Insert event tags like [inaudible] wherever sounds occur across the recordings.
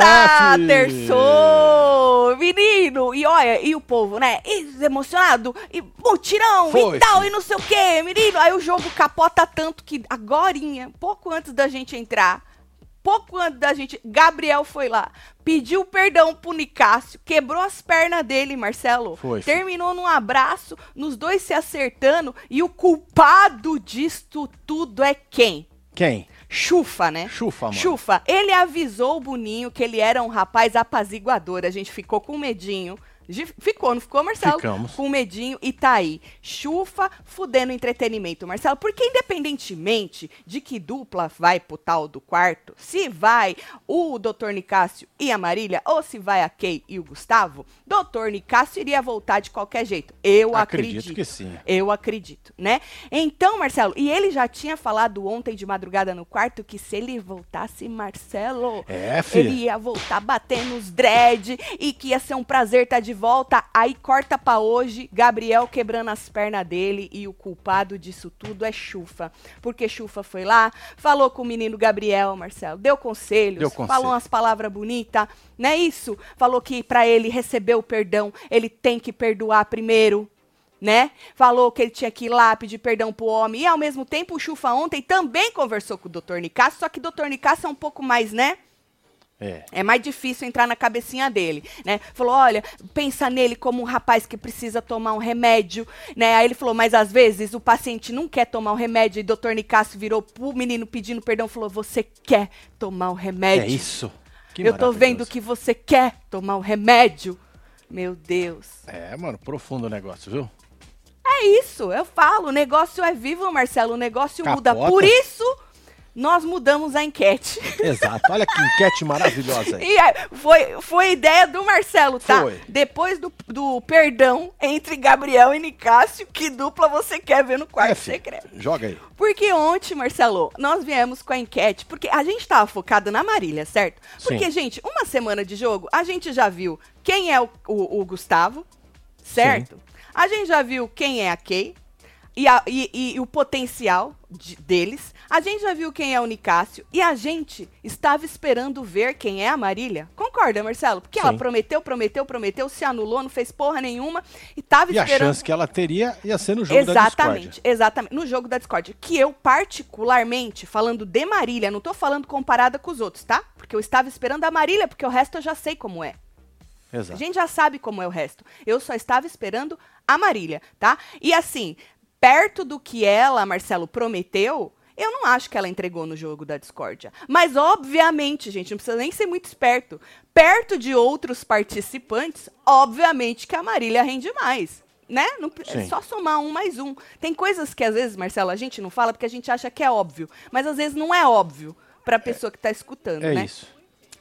Tá, filho. terçou! Menino! E olha, e o povo, né? E emocionado, e mutirão Foi, e tal, e não sei o quê, menino. Aí o jogo capota tanto que agorinha, pouco antes da gente entrar, pouco antes da gente, Gabriel foi lá, pediu perdão pro Nicásio, quebrou as pernas dele, Marcelo. Foi. Terminou num abraço, nos dois se acertando, e o culpado disto tudo é quem? Quem? Chufa, né? Chufa, mano. Chufa, ele avisou o Boninho que ele era um rapaz apaziguador. A gente ficou com medinho. Ficou, não ficou, Marcelo? Ficamos. Com medinho e tá aí. Chufa fudendo entretenimento, Marcelo. Porque independentemente de que dupla vai pro tal do quarto, se vai o Dr. Nicásio e a Marília, ou se vai a Kay e o Gustavo, Dr. Nicásio iria voltar de qualquer jeito. Eu Acredito acredito. que sim. Eu acredito, né? Então, Marcelo, e ele já tinha falado ontem de madrugada no quarto que se ele voltasse, Marcelo, É, ele ia voltar batendo os dread e que ia ser um prazer estar de volta. Aí corta pra hoje, Gabriel quebrando as pernas dele e o culpado disso tudo é Chufa. Porque Chufa foi lá, falou com o menino Gabriel, Marcelo, deu conselhos, Deu conselho. falou umas palavras bonitas, não é isso? Falou que pra ele receber o perdão, ele tem que perdoar primeiro né? Falou que ele tinha que ir lá pedir perdão pro homem. E ao mesmo tempo, o Chufa ontem também conversou com o Dr. Nicasso, só que o Dr. Nicasso é um pouco mais, né? É. É mais difícil entrar na cabecinha dele, né? Falou, olha, pensa nele como um rapaz que precisa tomar um remédio, né? Aí ele falou, mas às vezes o paciente não quer tomar o remédio. E o doutor Nicasso virou pro menino pedindo perdão, falou, você quer tomar o remédio? É isso. Que Eu tô vendo que você quer tomar o remédio. Meu Deus. É, mano, profundo o negócio, viu? É isso, eu falo, o negócio é vivo, Marcelo, o negócio muda. Capota. Por isso, nós mudamos a enquete. Exato. Olha que enquete maravilhosa aí. [laughs] E foi, foi ideia do Marcelo, tá? Foi. Depois do, do perdão entre Gabriel e Nicásio, que dupla você quer ver no quarto filho. secreto? Joga aí. Porque ontem, Marcelo, nós viemos com a enquete, porque a gente tava focado na Marília, certo? Porque, Sim. gente, uma semana de jogo, a gente já viu quem é o, o- o Gustavo, certo? A gente já viu quem é a Kay e, a- e- e- o potencial de- deles. A gente já viu quem é o Nicásio e a gente estava esperando ver quem é a Marília. Concorda, Marcelo? Porque ela Sim. prometeu, prometeu, prometeu, se anulou, não fez porra nenhuma e tava E a esperando. chance que ela teria ia ser no jogo da Exatamente, discórdia. exatamente. No jogo da Discord. Que eu, particularmente, falando de Marília, não tô falando comparada com os outros, tá? Porque eu estava esperando a Marília, porque o resto eu já sei como é. A Exato. gente já sabe como é o resto. Eu só estava esperando a Marília, tá? E assim, perto do que ela, Marcelo, prometeu, eu não acho que ela entregou no jogo da discórdia. Mas, obviamente, gente, não precisa nem ser muito esperto. Perto de outros participantes, obviamente que a Marília rende mais. Né? Não, é só somar um mais um. Tem coisas que às vezes, Marcelo, a gente não fala porque a gente acha que é óbvio. Mas às vezes não é óbvio para a pessoa que está escutando, É né? isso.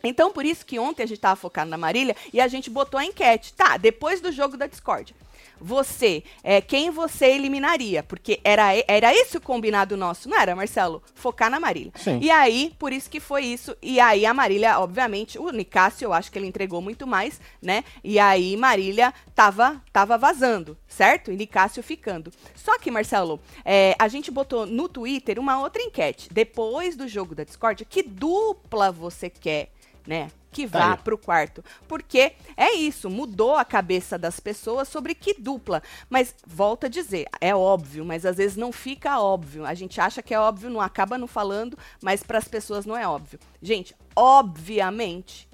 Então, por isso que ontem a gente tava focado na Marília e a gente botou a enquete. Tá, depois do jogo da Discord. Você, é, quem você eliminaria? Porque era, era esse o combinado nosso, não era, Marcelo? Focar na Marília. Sim. E aí, por isso que foi isso. E aí, a Marília, obviamente, o Nicásio, eu acho que ele entregou muito mais, né? E aí, Marília tava, tava vazando, certo? E Nicásio ficando. Só que, Marcelo, é, a gente botou no Twitter uma outra enquete. Depois do jogo da Discord, que dupla você quer, né? Que Tá vá aí. pro quarto. Porque é isso, mudou a cabeça das pessoas sobre que dupla. Mas, volto a dizer, é óbvio, mas às vezes não fica óbvio. A gente acha que é óbvio, não acaba não falando, mas para as pessoas não é óbvio. Gente, obviamente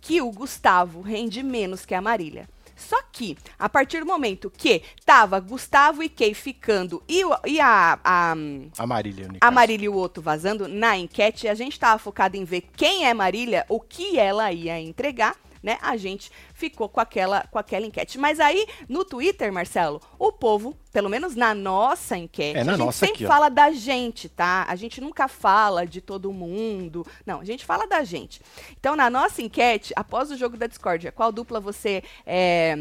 que o Gustavo rende menos que a Marília. Só que, a partir do momento que tava Gustavo e Kay ficando e, e a- a A Marília. a. Marília e o outro vazando, na enquete, a gente tava focado em ver quem é Marília, o que ela ia entregar, né? A gente ficou com aquela, com aquela enquete. Mas aí, no Twitter, Marcelo, o povo, pelo menos na nossa enquete, É, na a gente sempre aqui, fala da gente, tá? A gente nunca fala de todo mundo. Não, a gente fala da gente. Então, na nossa enquete, após o jogo da discórdia, qual dupla você é,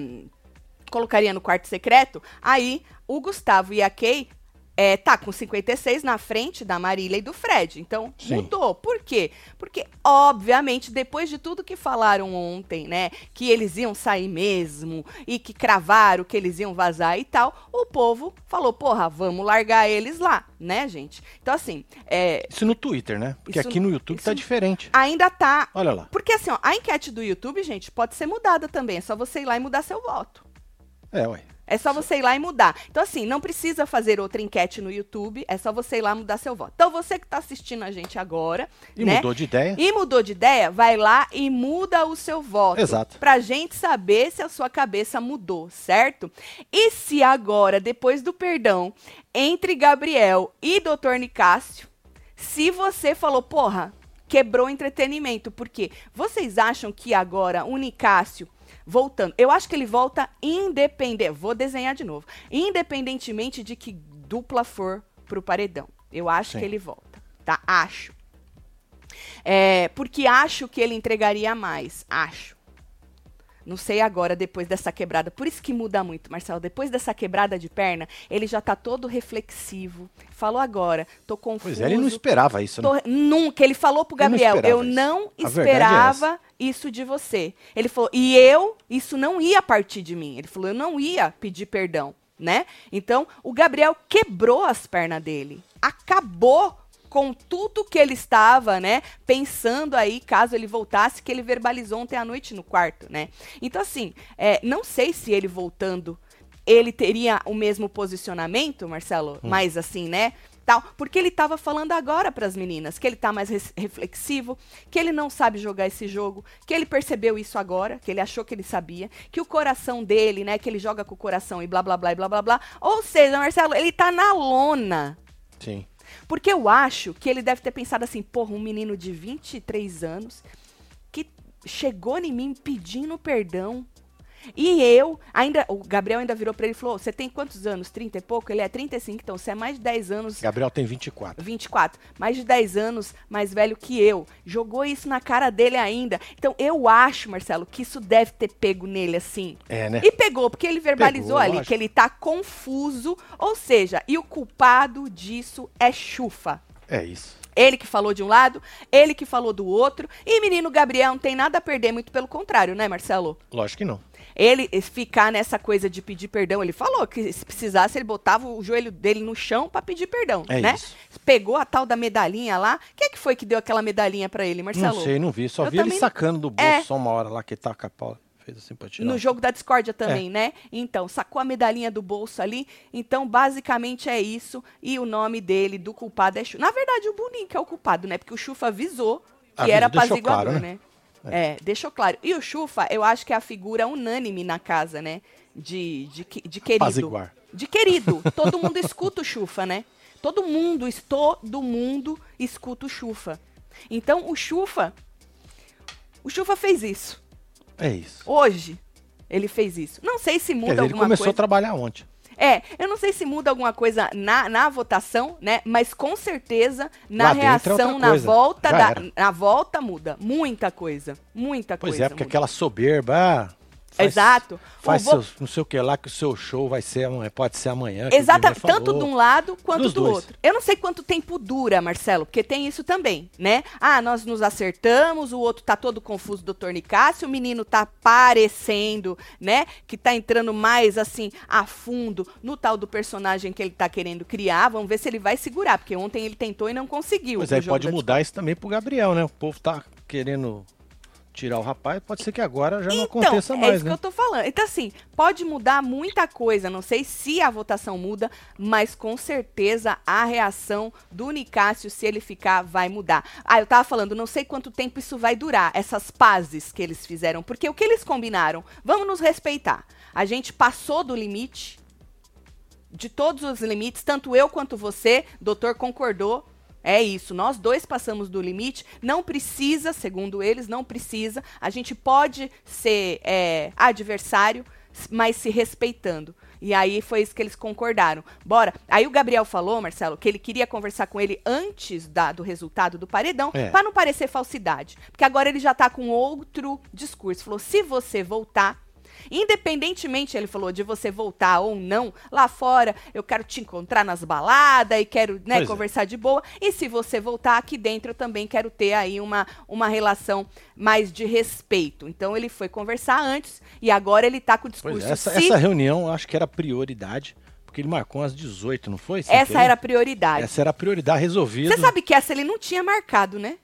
colocaria no quarto secreto? Aí, o Gustavo e a Kay é, tá com 56 na frente da Marília e do Fred. Então, Sim. mudou. Por quê? Porque, obviamente, depois de tudo que falaram ontem, né? Que eles iam sair mesmo e que cravaram que eles iam vazar e tal, o povo falou, porra, vamos largar eles lá, né, gente? Então, assim, é, Isso no Twitter, né? Porque Isso- aqui no YouTube tá diferente. ainda tá. Olha lá. Porque, assim, ó, a enquete do YouTube, gente, pode ser mudada também. É só você ir lá e mudar seu voto. É, ué. É só você ir lá e mudar. Então, assim, não precisa fazer outra enquete no YouTube, é só você ir lá e mudar seu voto. Então, você que está assistindo a gente agora, E né? mudou de ideia. E mudou de ideia, vai lá e muda o seu voto. Exato. Pra gente saber se a sua cabeça mudou, certo? E se agora, depois do perdão entre Gabriel e Dr. Nicásio, se você falou, porra, quebrou o entretenimento, porque vocês acham que agora o Nicásio voltando, eu acho que ele volta independente, vou desenhar de novo, independentemente de que dupla for pro paredão. Eu acho Sim. que ele volta, tá? Acho. É, porque acho que ele entregaria mais. Acho. Não sei agora, depois dessa quebrada. Por isso que muda muito, Marcelo. Depois dessa quebrada de perna, ele já tá todo reflexivo. Falou agora, tô confuso. Pois é, ele não esperava isso, né? Tô- Nunca. Ele falou pro não Gabriel, esperava eu não A verdade é esperava isso de você. Ele falou, e eu, isso não ia partir de mim. Ele falou, eu não ia pedir perdão, né? Então, o Gabriel quebrou as pernas dele. Acabou com tudo que ele estava, né, pensando aí, caso ele voltasse, que ele verbalizou ontem à noite no quarto, né? Então, assim, é, não sei se ele voltando, ele teria o mesmo posicionamento, Marcelo, mas assim, né, tal, porque ele estava falando agora para as meninas que ele tá mais reflexivo, que ele não sabe jogar esse jogo, que ele percebeu isso agora, que ele achou que ele sabia, que o coração dele, né, que ele joga com o coração e blá blá blá e blá blá blá. Ou seja, Marcelo, ele tá na lona. Sim. Porque eu acho que ele deve ter pensado assim, porra, um menino de 23 anos que chegou em mim pedindo perdão. E eu, ainda, o Gabriel ainda virou pra ele e falou: Você tem quantos anos? 30 e pouco? Ele é 35, então você é mais de 10 anos Gabriel tem 24. 24, mais de 10 anos mais velho que eu. Jogou isso na cara dele ainda. Então eu acho, Marcelo, que isso deve ter pego nele assim. É, né? E pegou, porque ele verbalizou Pegou, ali lógico. que ele tá confuso. Ou seja, e o culpado disso é Chufa. É isso. Ele que falou de um lado, ele que falou do outro. E menino Gabriel não tem nada a perder, muito pelo contrário, né, Marcelo? Lógico que não. Ele ficar nessa coisa de pedir perdão, ele falou que se precisasse ele botava o joelho dele no chão pra pedir perdão, É né? isso. Pegou a tal da medalhinha lá. Quem é que foi que deu aquela medalhinha pra ele, Marcelo? Não sei, não vi. Só Eu vi ele sacando do bolso É. só uma hora lá que taca a pau. Fez assim. No jogo da discórdia também, né? Então, sacou a medalhinha do bolso ali. Então, basicamente é isso. E o nome dele, do culpado, é Chufa. Na verdade, o Boninho que é o culpado, né? Porque o Chufa avisou que era apaziguador, claro, né? né? É. deixou claro. E o Chufa, eu acho que é a figura unânime na casa, né? De, de, de querido. Apaziguar. De querido. Todo mundo escuta o Chufa, né? Todo mundo, todo mundo escuta o Chufa. Então, o Chufa... O Chufa fez isso. É isso. Hoje, ele fez isso. Não sei se Quer muda dizer, ele alguma começou coisa. a trabalhar ontem. É, eu não sei se muda alguma coisa na, na votação, né? Mas com certeza na Lá é reação, outra na volta, da, na volta muda. Muita coisa. Muita Pois coisa. é, porque muda. aquela soberba. Faz- Exato. Faz O vo- seus, não sei o que lá, que o seu show vai ser amanhã, pode ser amanhã. Exatamente, tanto de um lado quanto Dos do dois. outro. Eu não sei quanto tempo dura, Marcelo, porque tem isso também, né? Ah, nós nos acertamos, o outro tá todo confuso, doutor Nicásio, o menino tá parecendo, né, que tá entrando mais, assim, a fundo no tal do personagem que ele tá querendo criar. Vamos ver se ele vai segurar, porque ontem ele tentou e não conseguiu. No aí pode da mudar isso também pro Gabriel, né? O povo tá querendo tirar o rapaz, pode ser que agora já não aconteça é mais, isso que né? eu tô falando. Então, assim, pode mudar muita coisa. Não sei se a votação muda, mas com certeza a reação do Nicásio, se ele ficar, vai mudar. Ah, eu tava falando, não sei quanto tempo isso vai durar, essas pazes que eles fizeram. Porque o que eles combinaram? Vamos nos respeitar. A gente passou do limite. De todos os limites, tanto eu quanto você, doutor concordou. É isso, nós dois passamos do limite. Não precisa, segundo eles, não precisa. A gente pode ser é, adversário, mas se respeitando. E aí foi isso que eles concordaram. Bora. Aí o Gabriel falou, Marcelo, que ele queria conversar com ele antes da- do resultado do paredão, É. para não parecer falsidade. Porque agora ele já tá com outro discurso. Falou: se você voltar, Independentemente, ele falou, de você voltar ou não, lá fora eu quero te encontrar nas baladas e quero né, Pois é. conversar de boa. E se você voltar aqui dentro, eu também quero ter aí uma, uma relação mais de respeito. Então ele foi conversar antes e agora ele tá com o discurso. Pois é, essa, se- essa reunião eu acho que era prioridade, porque ele marcou às 18, não foi? Essa querer? era a prioridade. Essa era a prioridade resolvida. Você sabe que essa ele não tinha marcado, né?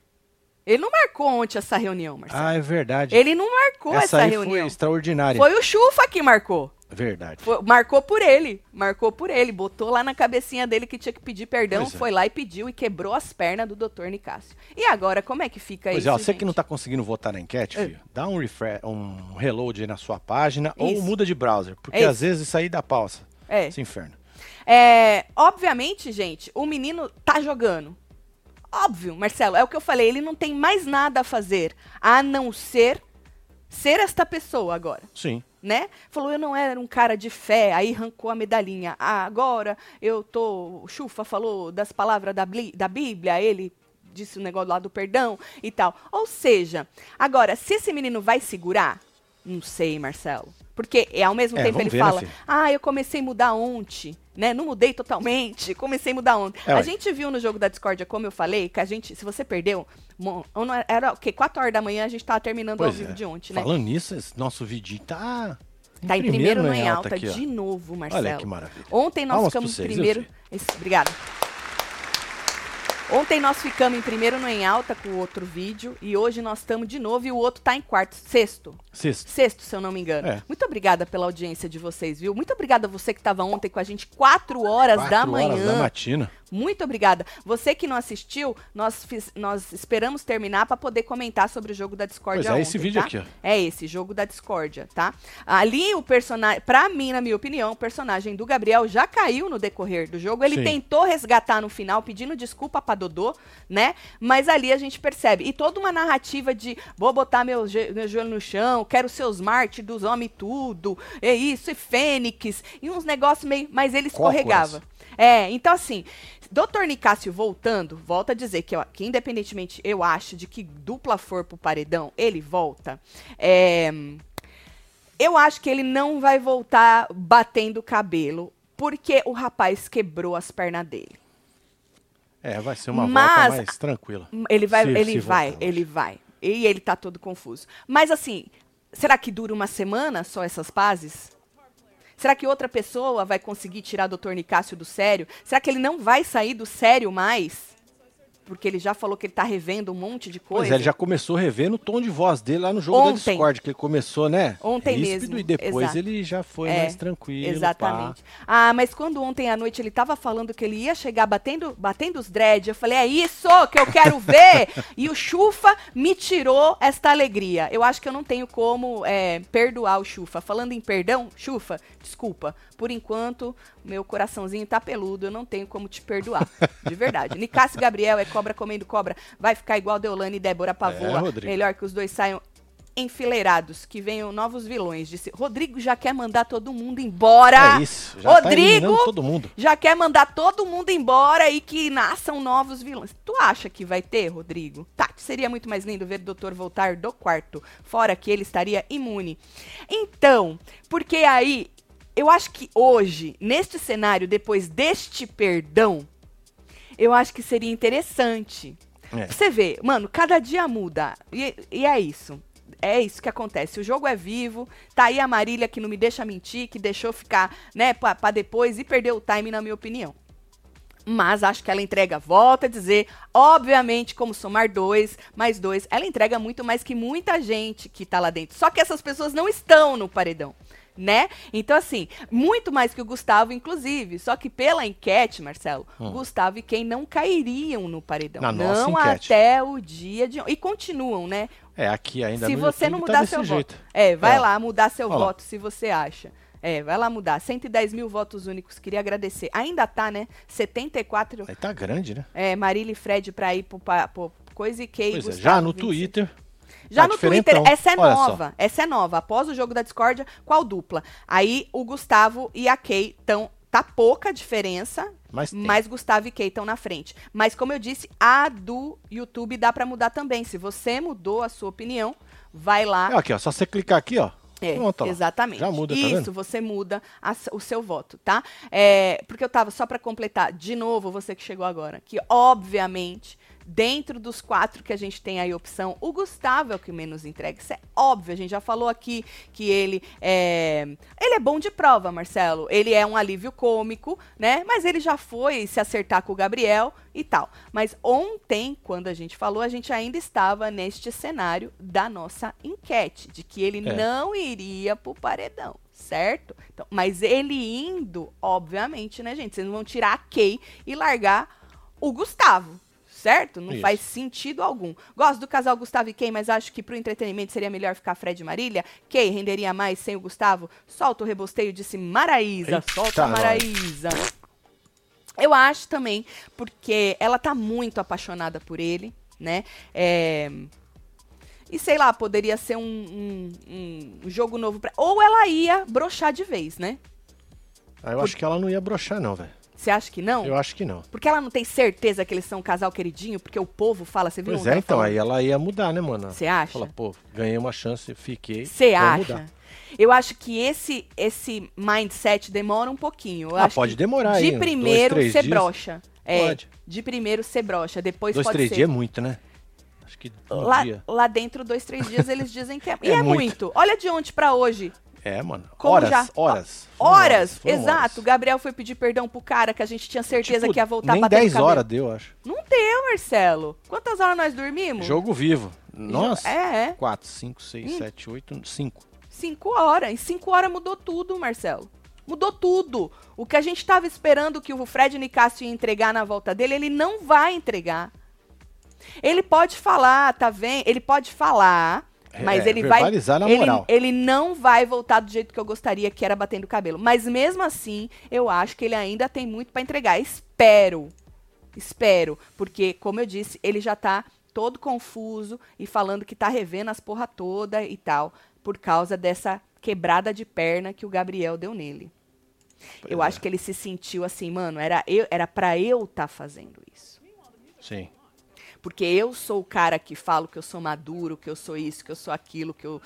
Ele não marcou ontem essa reunião, Marcelo. Ah, é verdade. Ele não marcou essa essa, reunião. foi extraordinária. Foi o Chufa que marcou. Verdade. Foi- marcou por ele. Marcou por ele. Botou lá na cabecinha dele que tinha que pedir perdão. Pois é. Foi lá e pediu e quebrou as pernas do Dr. Nicásio. E agora, como é que fica Pois isso? é, ó, você gente? que não tá conseguindo votar na enquete, É. filho, dá um, refresh, um reload aí na sua página ou Isso. muda de browser, porque É às vezes isso aí dá pausa. É. Esse inferno. É, obviamente, gente, o menino tá jogando. Óbvio, Marcelo, é o que eu falei, ele não tem mais nada a fazer a não ser ser esta pessoa agora. Sim. né? Falou, eu não era um cara de fé, aí arrancou a medalhinha. Ah, agora eu tô. O Chufa falou das palavras da, da Bíblia, ele disse o negócio lá do perdão e tal. Ou seja, agora, se esse menino vai segurar, não sei, Marcelo. Porque é, ao mesmo É, tempo ele ver, né, fala, filho? ah, eu comecei a mudar ontem, né? Não mudei totalmente, [laughs] comecei a mudar ontem. É, a gente viu no jogo da discórdia, como eu falei, que a gente, se você perdeu, não era- o quê? 4 horas da manhã a gente tava terminando ao Pois vivo é. de ontem, né? Falando nisso, nosso vidinho tá. Tá em primeiro, no em em alta, aqui, de novo, Marcelo. Olha que maravilha. Ontem nós Palmas ficamos em primeiro. Esse- obrigada. Ontem nós ficamos em primeiro no em alta com o outro vídeo e hoje nós estamos de novo e o outro tá em quarto, sexto. Sexto. Sexto, se eu não me engano. É. Muito obrigada pela audiência de vocês, viu? Muito obrigada a você que estava ontem com a gente, 4 horas da Quatro manhã. horas da matina. Muito obrigada. Você que não assistiu, nós, fiz- nós esperamos terminar para poder comentar sobre o jogo da discórdia Pois é, esse ontem, vídeo tá? aqui, ó. É esse, jogo da discórdia, tá? Ali o personagem, pra mim, na minha opinião, o personagem do Gabriel já caiu no decorrer do jogo. Ele Sim. tentou resgatar no final, pedindo desculpa pra Dodô, né? Mas ali a gente percebe. E toda uma narrativa de vou botar meu, meu joelho no chão, quero ser os mártires dos homens tudo, é isso, e Fênix, e uns negócios meio. Mas ele Cócoras. É, então assim, Dr. Nicásio voltando, volta a dizer que, eu- que independentemente eu acho de que dupla for pro paredão, ele volta. É, eu acho que ele não vai voltar batendo o cabelo, porque o rapaz quebrou as pernas dele. É, vai ser uma Mas- volta mais tranquila. Ele vai, Se- ele se vai, voltar, ele vai. E ele tá todo confuso. Mas assim, será que dura uma semana só essas pazes? Será que outra pessoa vai conseguir tirar o Dr. Nicásio do sério? Será que ele não vai sair do sério mais? Porque ele já falou que ele tá revendo um monte de coisa. Pois é, ele já começou revendo o tom de voz dele lá no jogo Ontem. da Discord, que ele começou, né? Ontem ríspido, mesmo, E depois exato. ele já foi É, mais tranquilo. Exatamente. Ah, mas quando ontem à noite ele tava falando que ele ia chegar batendo, batendo os dread, eu falei, é isso que eu quero ver! [laughs] e o Chufa me tirou esta alegria. Eu acho que eu não tenho como é, perdoar o Chufa. Falando em perdão, Chufa, desculpa. Por enquanto, meu coraçãozinho tá peludo, eu não tenho como te perdoar. [laughs] De verdade. Nicásio Gabriel é cobra comendo cobra. Vai ficar igual Deolane e Débora Pavoa. É. Melhor que os dois saiam enfileirados, que venham novos vilões. Disse, Rodrigo já quer mandar todo mundo embora. É isso. Já tá Rodrigo eliminando todo mundo. já quer mandar todo mundo embora e que nasçam novos vilões. Tu acha que vai ter, Rodrigo? Tá, seria muito mais lindo ver o doutor voltar do quarto, fora que ele estaria imune. Então, porque aí, eu acho que hoje, neste cenário, depois deste perdão, eu acho que seria interessante. É. Você vê, mano, cada dia muda. E, e é isso. É isso que acontece. O jogo é vivo. Tá aí a Marília que não me deixa mentir, que deixou ficar, né, pra, pra depois e perdeu o time, na minha opinião. Mas acho que ela entrega, volta a dizer, obviamente, como somar dois, mais dois, ela entrega muito mais que muita gente que tá lá dentro. Só que essas pessoas não estão no paredão, né? Então, assim, muito mais que o Gustavo, inclusive. Só que pela enquete, Marcelo, o Gustavo e quem não cairiam no paredão. Na não enquete. até o dia de. E continuam, né? É, aqui ainda se você não tá mudar desse seu jeito. voto. É, vai É. lá mudar seu Olha lá. voto se você acha. É, vai lá mudar. 110 mil votos únicos. Queria agradecer. Ainda tá, né? 74. Aí tá grande, né? É, Marília e Fred pra ir pro, pa- pro coisa e Kay. Pois é, Gustavo, já no 27. Twitter. Já tá no. Twitter, essa é Olha só. nova. Essa é nova. Após o jogo da discórdia, qual dupla? Aí o Gustavo e a Kay estão. Tá pouca diferença, Mas mas Gustavo e Kay estão na frente. Mas como eu disse, a do YouTube dá pra mudar também. Se você mudou a sua opinião, vai lá. É, Aqui, ó, só você clicar aqui, ó. É, Pronto, exatamente. Já muda, tá Isso, vendo? você muda a o seu voto, tá? É, porque eu tava, só para completar, de novo, você que chegou agora, que obviamente, dentro dos quatro que a gente tem aí opção, o Gustavo é o que menos entrega. Isso é óbvio, a gente já falou aqui que ele é. Ele é bom de prova, Marcelo. Ele é um alívio cômico, né? Mas ele já foi se acertar com o Gabriel e tal. Mas ontem, quando a gente falou, a gente ainda estava neste cenário da nossa enquete, de que ele É. não iria pro paredão, certo? Então, mas ele indo, obviamente, né, gente? Vocês não vão tirar a Kay e largar o Gustavo. Certo? Não Isso. faz sentido algum. Gosto do casal Gustavo e Kay, mas acho que pro entretenimento seria melhor ficar Fred e Marília. Kay renderia mais sem o Gustavo. Solta o rebosteio, disse Maraísa. Eita, Solta. Maraísa. Eu acho também, porque ela tá muito apaixonada por ele, né? É, E sei lá, poderia ser um, um- um jogo novo pra. Ou ela ia broxar de vez, né? Aí eu acho que ela não ia broxar, não, velho. Você acha que não? Eu acho que não. Porque ela não tem certeza que eles são um casal queridinho, porque o povo fala, você viu? Pois é, então, falando? aí ela ia mudar, né, mano? Você acha? Fala, pô, ganhei uma chance, fiquei. Você acha? mudar. Eu acho que esse esse mindset demora um pouquinho. Eu Ah, pode demorar De aí, uns primeiro dois, você dias. brocha. É, Pode. de primeiro você brocha, depois Dois, pode três ser. dias é muito, né? Acho que um Lá, dia. lá dentro, dois, três dias, eles dizem que é. E [laughs] É é, muito. muito. Olha de ontem pra hoje. É, mano. Como horas, já- horas. Horas, foram exato. O horas. Gabriel foi pedir perdão pro cara que a gente tinha certeza Tipo, que ia voltar Nem bater 10 no cabelo. horas deu, acho. Não deu, Marcelo. Quantas horas nós dormimos? Jogo vivo. Nossa. É, é. 4, 5, 6, Hum. 7, 8, 5. Cinco horas. Em cinco horas mudou tudo, Marcelo. Mudou tudo. O que a gente tava esperando que o Fred Nicásio ia entregar na volta dele, ele não vai entregar. Ele pode falar, tá vendo? Ele pode falar, mas É, ele vai. na ele, moral. ele não vai voltar do jeito que eu gostaria, que era batendo o cabelo. Mas mesmo assim, eu acho que ele ainda tem muito pra entregar. Espero. Espero. Porque, como eu disse, ele já tá todo confuso e falando que tá revendo as porra toda e tal, por causa dessa quebrada de perna que o Gabriel deu nele. Pois eu é. acho que ele se sentiu assim, mano, era eu, era para eu estar fazendo isso. Sim. Porque eu sou o cara que falo que eu sou maduro, que eu sou isso, que eu sou aquilo, que eu.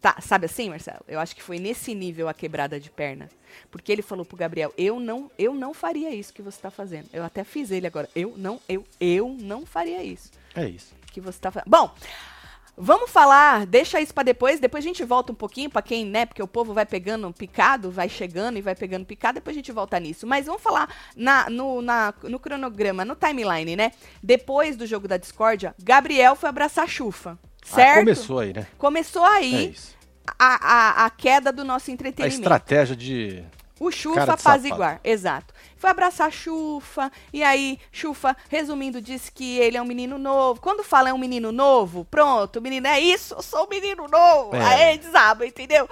Tá, sabe assim, Marcelo? Eu acho que foi nesse nível a quebrada de perna. Porque ele falou pro Gabriel, eu não, eu não faria isso que você tá fazendo. Eu até fiz ele agora. Eu não, eu, eu não faria isso É isso. que você tá fazendo. Bom, vamos falar, deixa isso pra depois, depois a gente volta um pouquinho pra quem, né, porque o povo vai pegando picado, vai chegando e vai pegando picado, depois a gente volta nisso. Mas vamos falar na, no, na- no cronograma, no timeline, né? Depois do jogo da discórdia, Gabriel foi abraçar a Chufa, certo? Ah, começou aí, né? Começou É aí isso. a, a, a queda do nosso A entretenimento. estratégia de. O Chufa apaziguar, exato. Foi abraçar a Chufa, e aí, Chufa, resumindo, disse que ele é um menino novo. Quando fala é um menino novo, pronto, o menino é isso, eu sou um menino novo. É. Aí desaba, entendeu?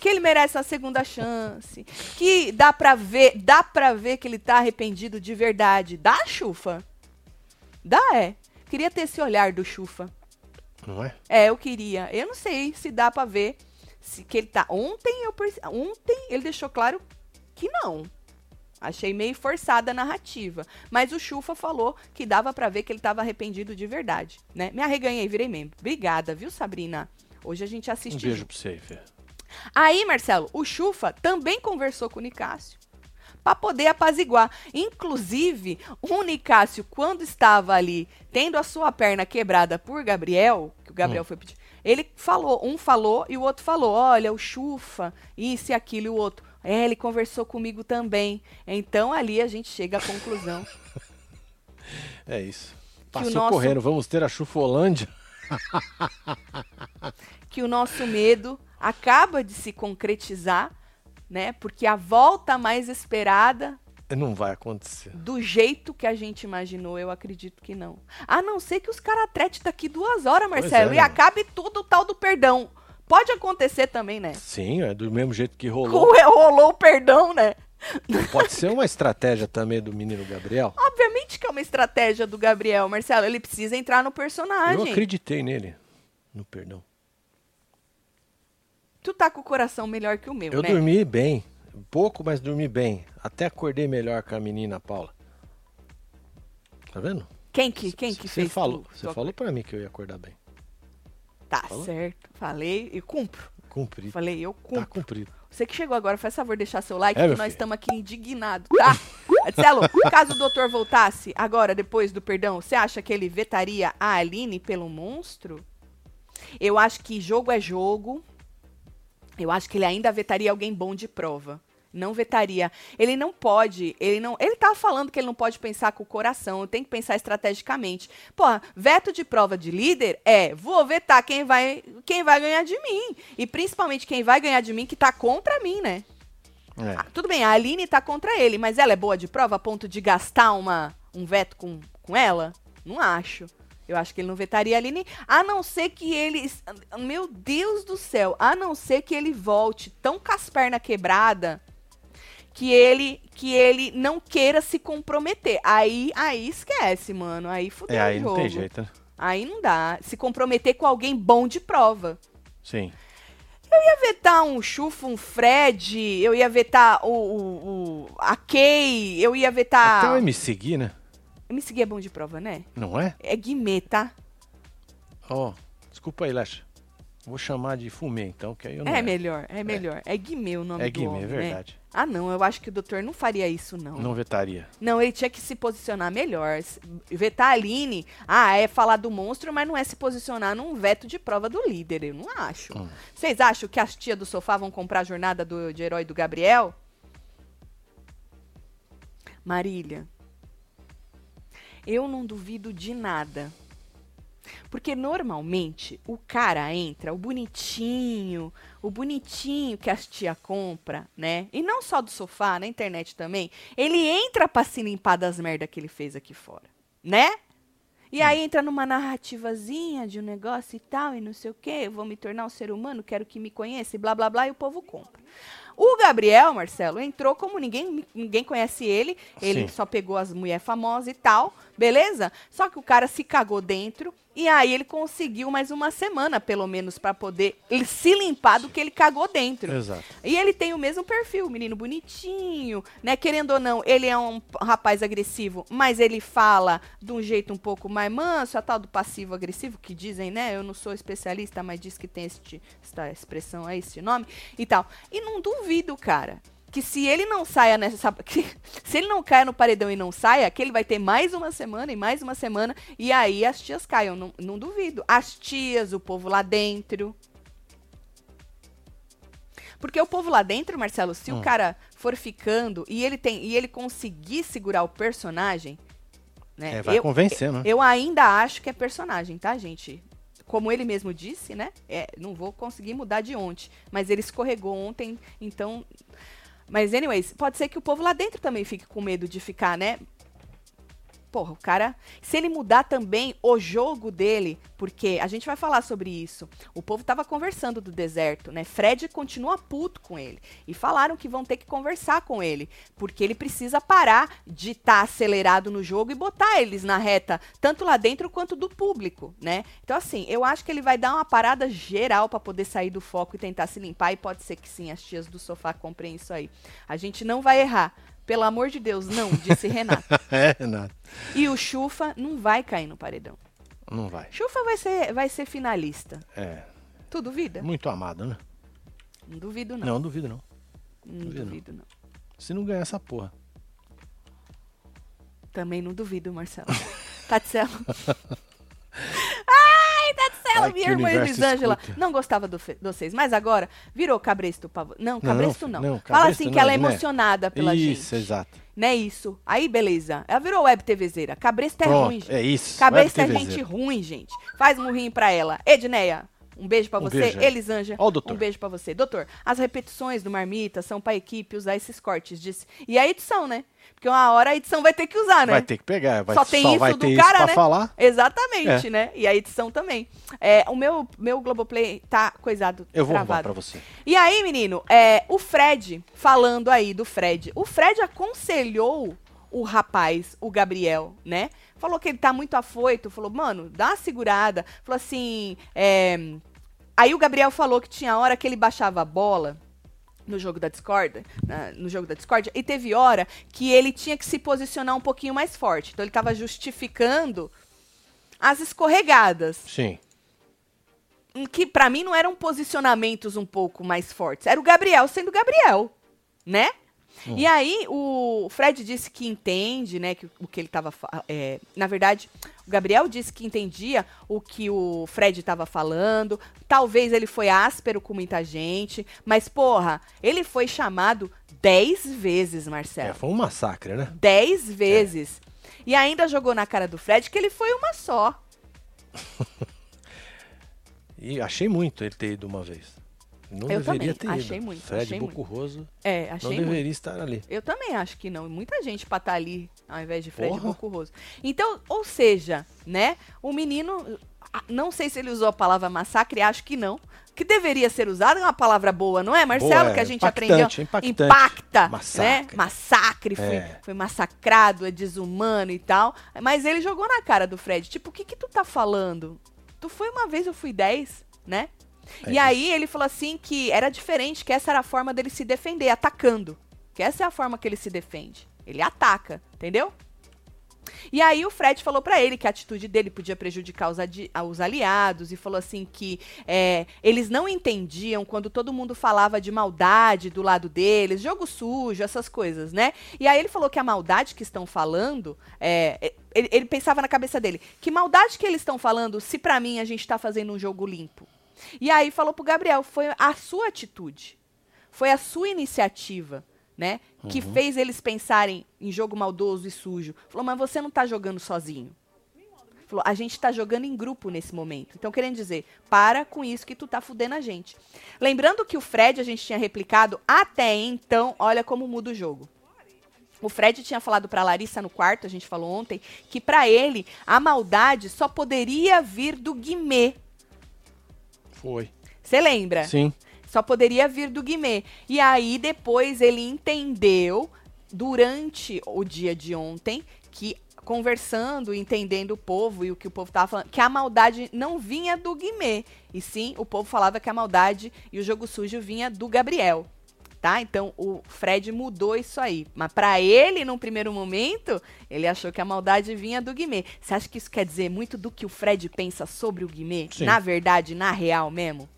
Que ele merece uma segunda chance. Que dá pra ver, dá pra ver que ele tá arrependido de verdade. Dá, Chufa? Dá, é. Queria ter esse olhar do Chufa. Não é? É, eu queria. Eu não sei se dá pra ver se que ele tá. Ontem eu perce- ontem ele deixou claro que não. Achei meio forçada a narrativa, mas o Chufa falou que dava pra ver que ele tava arrependido de verdade, né? Me arreganhei, virei membro. Obrigada, viu, Sabrina? Hoje a gente Um assiste beijo junto. pra você, Fê. Aí, Marcelo, o Chufa também conversou com o Nicásio para poder apaziguar. Inclusive, o Nicásio, quando estava ali tendo a sua perna quebrada por Gabriel, que o Gabriel foi pedir, ele falou, um falou e o outro falou: olha, o Chufa, isso e aquilo, e o outro. É, ele conversou comigo também. Então ali a gente chega à conclusão. [laughs] É isso. Passou nosso- correndo. Vamos ter a Chufolândia. [laughs] que o nosso medo acaba de se concretizar, né? Porque a volta mais esperada Não vai acontecer. do jeito que a gente imaginou, eu acredito que não. A não ser que os caras tretem daqui duas horas, Marcelo, é, e né? acabe tudo o tal do perdão. Pode acontecer também, né? Sim, é do mesmo jeito que rolou. Rolou o perdão, né? Pode ser uma estratégia também do menino Gabriel. Obviamente que é uma estratégia do Gabriel, Marcelo. Ele precisa entrar no Eu personagem. acreditei nele. No perdão. Tu tá com o coração melhor que o meu, Eu né? dormi bem. Pouco, mas dormi bem. Até acordei melhor com a menina Paula. Tá vendo? Quem que, quem que Você fez falou, Você falou pra mim que eu ia acordar bem. Tá Falou? certo. Falei e cumpro. cumprido. Falei, eu cumpro. Tá cumprido. Você que chegou agora, faz favor de deixar seu like, É, que nós estamos aqui indignados, tá? [laughs] Marcelo, caso o doutor voltasse agora, depois do perdão, você acha que ele vetaria a Aline pelo monstro? Eu acho que jogo é jogo. Eu acho que ele ainda vetaria alguém bom de prova. Não vetaria. Ele não pode, ele não. Ele tá falando que ele não pode pensar com o coração, tem que pensar estrategicamente. Porra, veto de prova de líder é, vou vetar quem vai, quem vai ganhar de mim. E principalmente quem vai ganhar de mim que tá contra mim, né? É. Ah, tudo bem, a Aline tá contra ele, mas ela é boa de prova a ponto de gastar uma, um veto com, com ela? Não acho. Eu acho que ele não vetaria a Aline, a não ser que ele. Meu Deus do céu, a não ser que ele volte tão com as pernas quebrada que ele que ele não queira se comprometer. Aí, aí esquece, mano. Aí fudeu É, aí o não jogo. tem jeito, né? Aí não dá. Se comprometer com alguém bom de prova. Sim. Eu ia vetar um Chufo, um Fred, eu ia vetar o, o, o- a Kay, eu ia vetar. Até o MC Gui, né? Me seguir é bom de prova, né? Não é? É Guimê, tá? Ó, desculpa aí, Lecha. Vou chamar de Fumê, então, que aí eu não É erro. melhor, é melhor. É Guimê o nome É do Guimê, homem, é né? verdade. Ah, não, eu acho que o doutor não faria isso, não. Não vetaria. Não, ele tinha que se posicionar melhor. Vetar a Aline, ah, é falar do monstro, mas não é se posicionar num veto de prova do líder. Eu não acho. Hum. Vocês acham que as tias do sofá vão comprar a jornada do, de herói do Gabriel? Marília, eu não duvido de nada. Porque normalmente o cara entra, o bonitinho, o bonitinho que as tia compra, né? E não só do sofá, na internet também. Ele entra pra se limpar das merda que ele fez aqui fora, né? E aí entra numa narrativazinha de um negócio e tal, e não sei o quê, eu vou me tornar um ser humano, quero que me conheça, e blá blá blá, e o povo compra. O Gabriel, Marcelo, entrou como ninguém, ninguém conhece ele, ele Sim. só pegou as mulheres famosas e tal, beleza? Só que o cara se cagou dentro, e aí ele conseguiu mais uma semana, pelo menos, pra poder se limpar do que ele cagou dentro. Exato. E ele tem o mesmo perfil, menino bonitinho, né? Querendo ou não, ele é um rapaz agressivo, mas ele fala de um jeito um pouco mais manso, a tal do passivo-agressivo, que dizem, né? Eu não sou especialista, mas diz que tem este, esta expressão aí, esse nome e tal. E não duvido, cara, que se ele não saia nessa. [laughs] que se ele não caia no paredão e não saia, que ele vai ter mais uma semana e mais uma semana, e aí as tias caiam. Não, não duvido. As tias, o povo lá dentro. Porque o povo lá dentro, Marcelo, se Hum. o cara for ficando e ele tem e ele conseguir segurar o personagem, né? É, vai eu, convencendo, né? eu ainda acho que é personagem, tá, gente? Como ele mesmo disse, né? É, não vou conseguir mudar de ontem, mas ele escorregou ontem, então. Mas anyways, pode ser que o povo lá dentro também fique com medo de ficar, né? Porra, o cara. Se ele mudar também o jogo dele, porque a gente vai falar sobre isso. O povo tava conversando do deserto, né? Fred continua puto com ele. E falaram que vão ter que conversar com ele. Porque ele precisa parar de estar acelerado no jogo e botar eles na reta, tanto lá dentro quanto do público, né? Então, assim, eu acho que ele vai dar uma parada geral pra poder sair do foco e tentar se limpar. E pode ser que sim, as tias do sofá comprem isso aí. A gente não vai errar. Pelo amor de Deus, não, disse [laughs] Renato. É, Renato. E o Chufa não vai cair no paredão. Não vai. Chufa vai ser, vai ser finalista. É. Tu duvida? Muito amado, né? Não duvido, não. Não, duvido não. Não, duvido, duvido, não. Se não ganhar essa porra. Também não duvido, Marcelo. [laughs] Tatselo. [laughs] Ai, Tatselo, Vai minha que o irmã Elisângela. Não gostava do de vocês, mas agora virou cabresto Não, cabresto não. não, Fala cabresto assim que não, ela é né? emocionada pela Isso, gente. exato. Né, isso. Aí, beleza. Ela virou web TVzeira. Cabresto é Pronto, ruim, gente. é isso. Cabresto é gente ruim, gente. Faz murrinho pra ela. Edneia, um beijo pra Um você. beijo, é. Elisângela, Ó o doutor. um beijo pra você. Doutor, as repetições do Marmita são pra equipe usar esses cortes. Disse. E a edição, né? Porque uma hora a edição vai ter que usar, né? Vai ter que pegar. Vai, Só tem isso vai do ter cara, isso pra né? falar. Exatamente, né? E a edição também. É, o meu, meu Globoplay tá coisado, Eu vou travado. pra você. E aí, menino, é, o Fred, falando aí do Fred, o Fred aconselhou o rapaz, o Gabriel, né? Falou que ele tá muito afoito, falou, mano, dá uma segurada. Falou assim, é... Aí o Gabriel falou que tinha hora que ele baixava a bola no jogo da Discord, no jogo da Discord, e teve hora que ele tinha que se posicionar um pouquinho mais forte. Então ele tava justificando as escorregadas. Sim. que para mim não eram posicionamentos um pouco mais fortes. Era o Gabriel sendo Gabriel, né? Hum. E aí o Fred disse que entende, né, que o que ele estava, é, na verdade, o Gabriel disse que entendia o que o Fred estava falando. Talvez ele foi áspero com muita gente, mas porra, ele foi chamado dez vezes, Marcelo. É, foi um massacre, né? Dez vezes. É. E ainda jogou na cara do Fred que ele foi uma só. [laughs] e achei muito ele ter ido uma vez. Não eu deveria também, ter achei ido. muito. Fred achei Bocurroso muito. É, achei não muito. deveria estar ali. Eu também acho que não. Muita gente pra estar ali ao invés de Fred Bocurroso. Então, ou seja, né? O menino, não sei se ele usou a palavra massacre, acho que não. Que deveria ser usada é uma palavra boa, não é, Marcelo? Boa, que a gente impactante, aprendeu. Impactante. Impacta, Massacre. né? Massacre, foi, É. foi massacrado, é desumano e tal. Mas ele jogou na cara do Fred. Tipo, o que que tu tá falando? Tu foi uma vez, eu fui dez, né? É e aí ele falou assim que era diferente, que essa era a forma dele se defender, atacando. Que essa é a forma que ele se defende. Ele ataca, entendeu? E aí o Fred falou pra ele que a atitude dele podia prejudicar os, adi- a- os aliados e falou assim que é, eles não entendiam quando todo mundo falava de maldade do lado deles, jogo sujo, essas coisas, né? E aí ele falou que a maldade que estão falando, é, ele, ele pensava na cabeça dele, que maldade que eles estão falando se pra mim a gente tá fazendo um jogo limpo? E aí falou pro Gabriel, foi a sua atitude, foi a sua iniciativa, né? Que fez eles pensarem em jogo maldoso e sujo. Falou, mas você não tá jogando sozinho. Falou, a gente tá jogando em grupo nesse momento. Então, querendo dizer, para com isso que tu tá fudendo a gente. Lembrando que o Fred a gente tinha replicado até então, olha como muda o jogo. O Fred tinha falado pra Larissa no quarto, a gente falou ontem, que pra ele a maldade só poderia vir do Guimê. Foi. Você lembra? Sim. Só poderia vir do Guimê. E aí depois ele entendeu durante o dia de ontem que conversando, entendendo o povo e o que o povo tava falando, que a maldade não vinha do Guimê, e sim o povo falava que a maldade e o jogo sujo vinha do Gabriel. Tá? Então o Fred mudou isso aí. Mas pra ele, num primeiro momento, ele achou que a maldade vinha do Guimê. Você acha que isso quer dizer muito do que o Fred pensa sobre o Guimê? Sim. Na verdade, na real mesmo?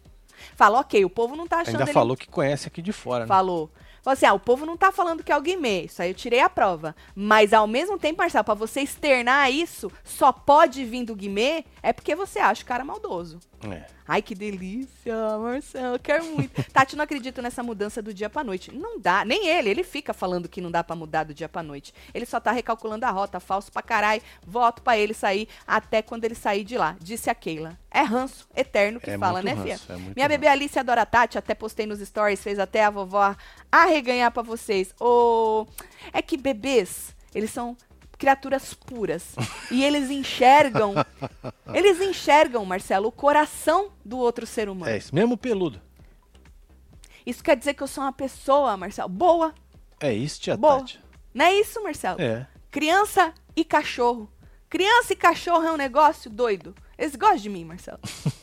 Fala, ok, o povo não tá achando Ainda ele falou que conhece aqui de fora, né? falou. Falou assim, ah, o povo não tá falando que é o Guimê, isso aí eu tirei a prova. Mas ao mesmo tempo, Marcelo, pra você externar isso, só pode vir do Guimê, é porque você acha o cara maldoso. É. Ai, que delícia, Marcelo, quero muito. [laughs] Tati, não acredito nessa mudança do dia pra noite. Não dá, nem ele, ele fica falando que não dá pra mudar do dia pra noite. Ele só tá recalculando a rota, falso pra caralho. Voto pra ele sair até quando ele sair de lá, disse a Keila. É ranço eterno que É fala, né, fia? ranço, é Minha bebê Alice adora a Tati, até postei nos stories, fez até a vovó arreganhar pra vocês. Ô, é que bebês, eles são criaturas puras. e eles enxergam, [laughs] eles enxergam, Marcelo, o coração do outro ser humano. É isso mesmo, peludo. Isso quer dizer que eu sou uma pessoa, Marcelo, boa. É isso, tia Boa. Tati. Não é isso, Marcelo? É. Criança e cachorro. Criança e cachorro é um negócio doido. Eles gostam de mim, Marcelo. [laughs]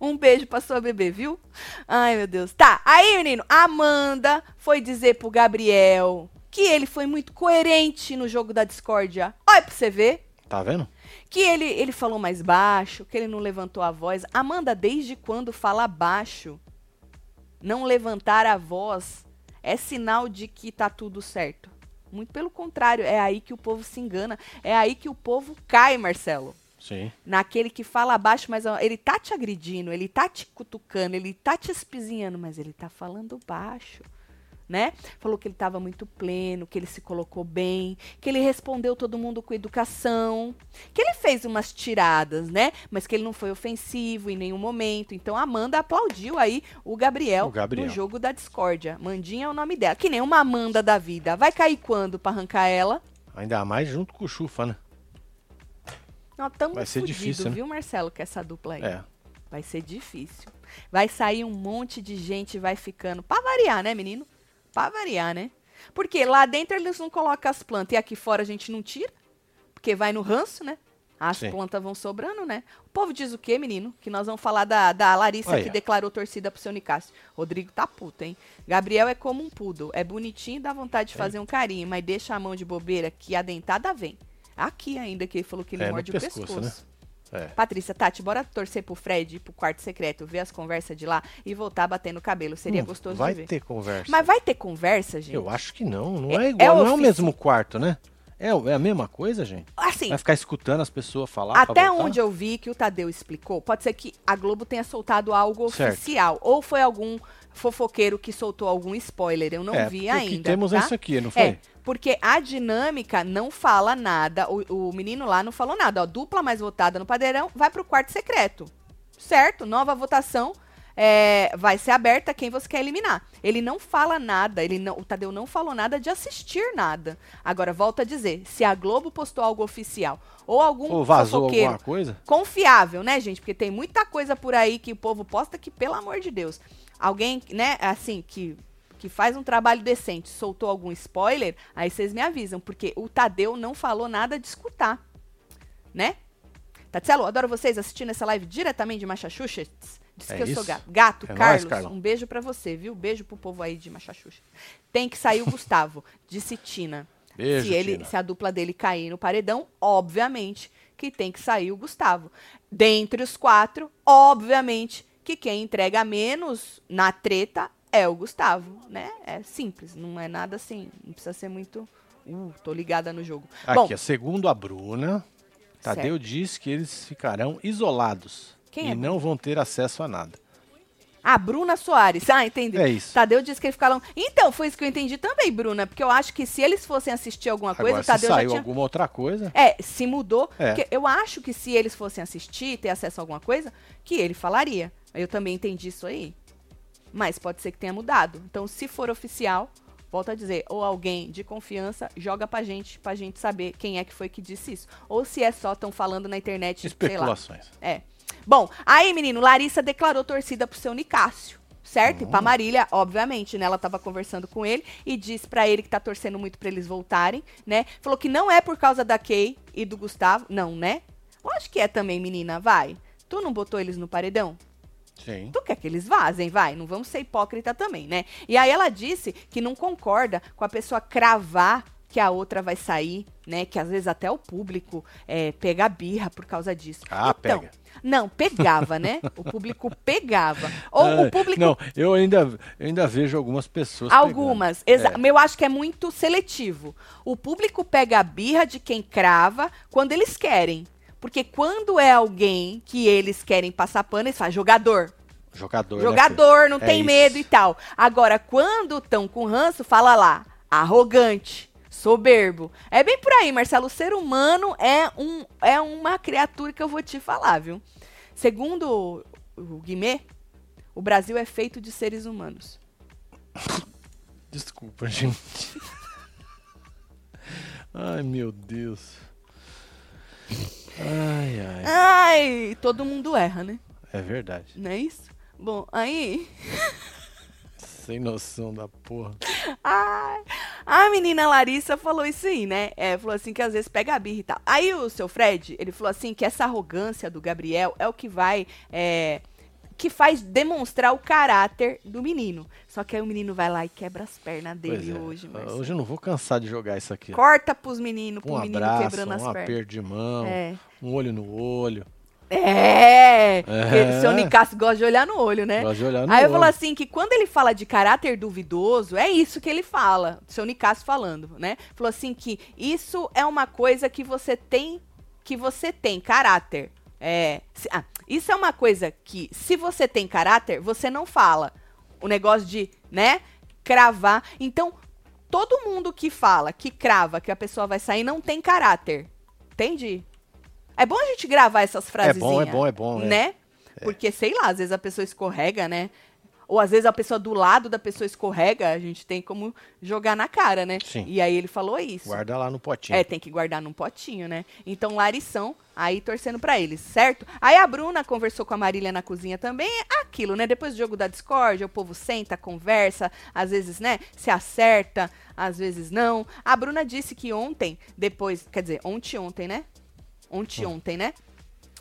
Um beijo pra sua bebê, viu? Ai, meu Deus. Tá, aí, menino, Amanda foi dizer pro Gabriel que ele foi muito coerente no jogo da discórdia. Olha pra você ver. Tá vendo? Que ele, ele falou mais baixo, que ele não levantou a voz. Amanda, desde quando fala baixo, não levantar a voz é sinal de que tá tudo certo. Muito pelo contrário, é aí que o povo se engana. É aí que o povo cai, Marcelo. Sim. Naquele que fala baixo, mas ele tá te agredindo, ele tá te cutucando, ele tá te espizinhando, mas ele tá falando baixo. Né? Falou que ele estava muito pleno, que ele se colocou bem, que ele respondeu todo mundo com educação, que ele fez umas tiradas, né? Mas que ele não foi ofensivo em nenhum momento. Então a Amanda aplaudiu aí o Gabriel, O Gabriel. no jogo da discórdia. Mandinha é o nome dela. Que nem uma Amanda da vida. Vai cair quando pra arrancar ela? Ainda mais junto com o Chufa, né? Nós estamos Vai ser fudidos, difícil, né? viu, Marcelo, com essa dupla aí. É. Vai ser difícil. Vai sair um monte de gente, vai ficando. Pra variar, né, menino? Pra variar, né? Porque lá dentro eles não colocam as plantas e aqui fora a gente não tira. Porque vai no ranço, né? As Sim. plantas vão sobrando, né? O povo diz o quê, menino? Que nós vamos falar da, da Larissa Aí, que declarou torcida pro seu Nicásio. Rodrigo tá puto, hein? Gabriel é como um poodle. É bonitinho, dá vontade de É. fazer um carinho, mas deixa a mão de bobeira que a dentada vem. Aqui ainda que ele falou que ele É, morde o pescoço, pescoço. né? É. Patrícia, Tati, bora torcer pro Fred ir pro quarto secreto, ver as conversas de lá e voltar batendo o cabelo. Seria Não gostoso vai de ver. ter conversa. Mas vai ter conversa, gente? Eu acho que não. Não É- é, igual, é não é o mesmo quarto, né? É, é a mesma coisa, gente? Assim, Vai ficar escutando as pessoas falar Até onde eu vi que o Tadeu explicou, pode ser que a Globo tenha soltado algo Certo. oficial. Ou foi algum fofoqueiro que soltou algum spoiler. Eu não é, vi ainda. O que temos tá? é isso aqui, não foi? É, porque a dinâmica não fala nada. O, o menino lá não falou nada. Ó, dupla mais votada no padeirão vai pro quarto secreto. Certo? Nova votação. é, vai ser aberta quem você quer eliminar. Ele não fala nada, ele não, o Tadeu não falou nada de assistir nada. Agora, volta a dizer, se a Globo postou algo oficial ou algum Ou vazou alguma coisa? confiável, né, gente? Porque tem muita coisa por aí que o povo posta que, pelo amor de Deus, alguém, né, assim, que, que faz um trabalho decente, soltou algum spoiler, aí vocês me avisam, porque o Tadeu não falou nada de escutar, né? Tatielo, adoro vocês assistindo essa live diretamente de Massachusetts. Diz É que eu sou gato. Gato, É nóis, Carlos, Carlão. um beijo pra você, viu? Beijo pro povo aí de Massachusetts. Tem que sair o [laughs] Gustavo, disse Tina Beijo, se, ele, Tina. se a dupla dele cair no paredão, obviamente que tem que sair o Gustavo. Dentre os quatro, obviamente que quem entrega menos na treta é o Gustavo, né? É simples, não é nada assim, não precisa ser muito, uh, tô ligada no jogo. Bom, Aqui, ó, segundo a Bruna, Tadeu diz que eles ficarão isolados Quem e é não vão ter acesso a nada. a Bruna Soares, ah, entendi. É isso. Tadeu disse que eles ficaram. Então, foi isso que eu entendi também, Bruna, porque eu acho que se eles fossem assistir alguma coisa, Agora, o Tadeu se já saiu tinha alguma outra coisa, É, se mudou. É. Porque eu acho que se eles fossem assistir, ter acesso a alguma coisa, que ele falaria. Eu também entendi isso aí. Mas pode ser que tenha mudado. Então, se for oficial, volto a dizer, ou alguém de confiança joga pra gente, pra gente saber quem é que foi que disse isso. Ou se é só tão falando na internet, sei lá. especulações. É. Bom, aí, menino, Larissa declarou torcida pro seu Nicásio. Certo? E pra Marília, obviamente, né? Ela tava conversando com ele e disse pra ele que tá torcendo muito pra eles voltarem, né? Falou que não é por causa da Kay e do Gustavo. Não, né? Eu acho que é também, menina, vai. Tu não botou eles no paredão? Sim. Tu quer que eles vazem, vai. Não vamos ser hipócrita também, né? E aí ela disse que não concorda com a pessoa cravar que a outra vai sair, né? Que às vezes até o público é, pega birra por causa disso. Ah, então, pega. Não, pegava, né? O público pegava. Ou Ah, o público. Não, eu ainda, eu ainda vejo algumas pessoas. Algumas. Exa É. Eu acho que é muito seletivo. O público pega a birra de quem crava quando eles querem. Porque quando é alguém que eles querem passar pano, eles falam jogador. Jogador. né, Jogador, não É tem isso. medo e tal. Agora, quando estão com ranço, fala lá, arrogante, soberbo. É bem por aí, Marcelo. O ser humano é, um, é uma criatura que eu vou te falar, viu? Segundo o, o Guimê, o Brasil é feito de seres humanos. [laughs] Desculpa, gente. [laughs] Ai, meu Deus. Ai, ai. Ai, todo mundo erra, né? É verdade. Não é isso? Bom, aí. [laughs] Sem noção da porra. Ai, a menina Larissa falou isso aí, né? É, falou assim que às vezes pega a birra e tal. Aí o seu Fred, ele falou assim que essa arrogância do Gabriel é o que vai. é, que faz demonstrar o caráter do menino. Só que aí o menino vai lá e quebra as pernas dele é. hoje, Marcelo. Hoje eu não vou cansar de jogar isso aqui. Corta pros meninos, pro Um menino abraço, quebrando as um pernas. aperto de mão, É. um olho no olho. É! É. Seu Nicasso gosta de olhar no olho, né? Gosto de olhar no Aí eu olho. falo assim que quando ele fala de caráter duvidoso, é isso que ele fala, o seu Nicasso falando, né? Falou assim que isso é uma coisa que você tem, que você tem caráter. É, se- ah, isso é uma coisa que, se você tem caráter, você não fala. O negócio de, né, cravar. Então, todo mundo que fala, que crava, que a pessoa vai sair, não tem caráter. Entendi. É bom a gente gravar essas É frases. bom, é bom, é bom. é. Né? Porque, sei lá, às vezes a pessoa escorrega, né? Ou às vezes a pessoa do lado da pessoa escorrega, a gente tem como jogar na cara, né? Sim. E aí ele falou isso. Guarda lá no potinho. É, tem que guardar num potinho, né? Então, Larição, aí torcendo pra eles, certo? Aí a Bruna conversou com a Marília na cozinha também, é aquilo, né? Depois do jogo da Discord, o povo senta, conversa, às vezes, né, se acerta, às vezes não. A Bruna disse que ontem, depois, quer dizer, ontem, ontem, né? Ontem, ontem, né?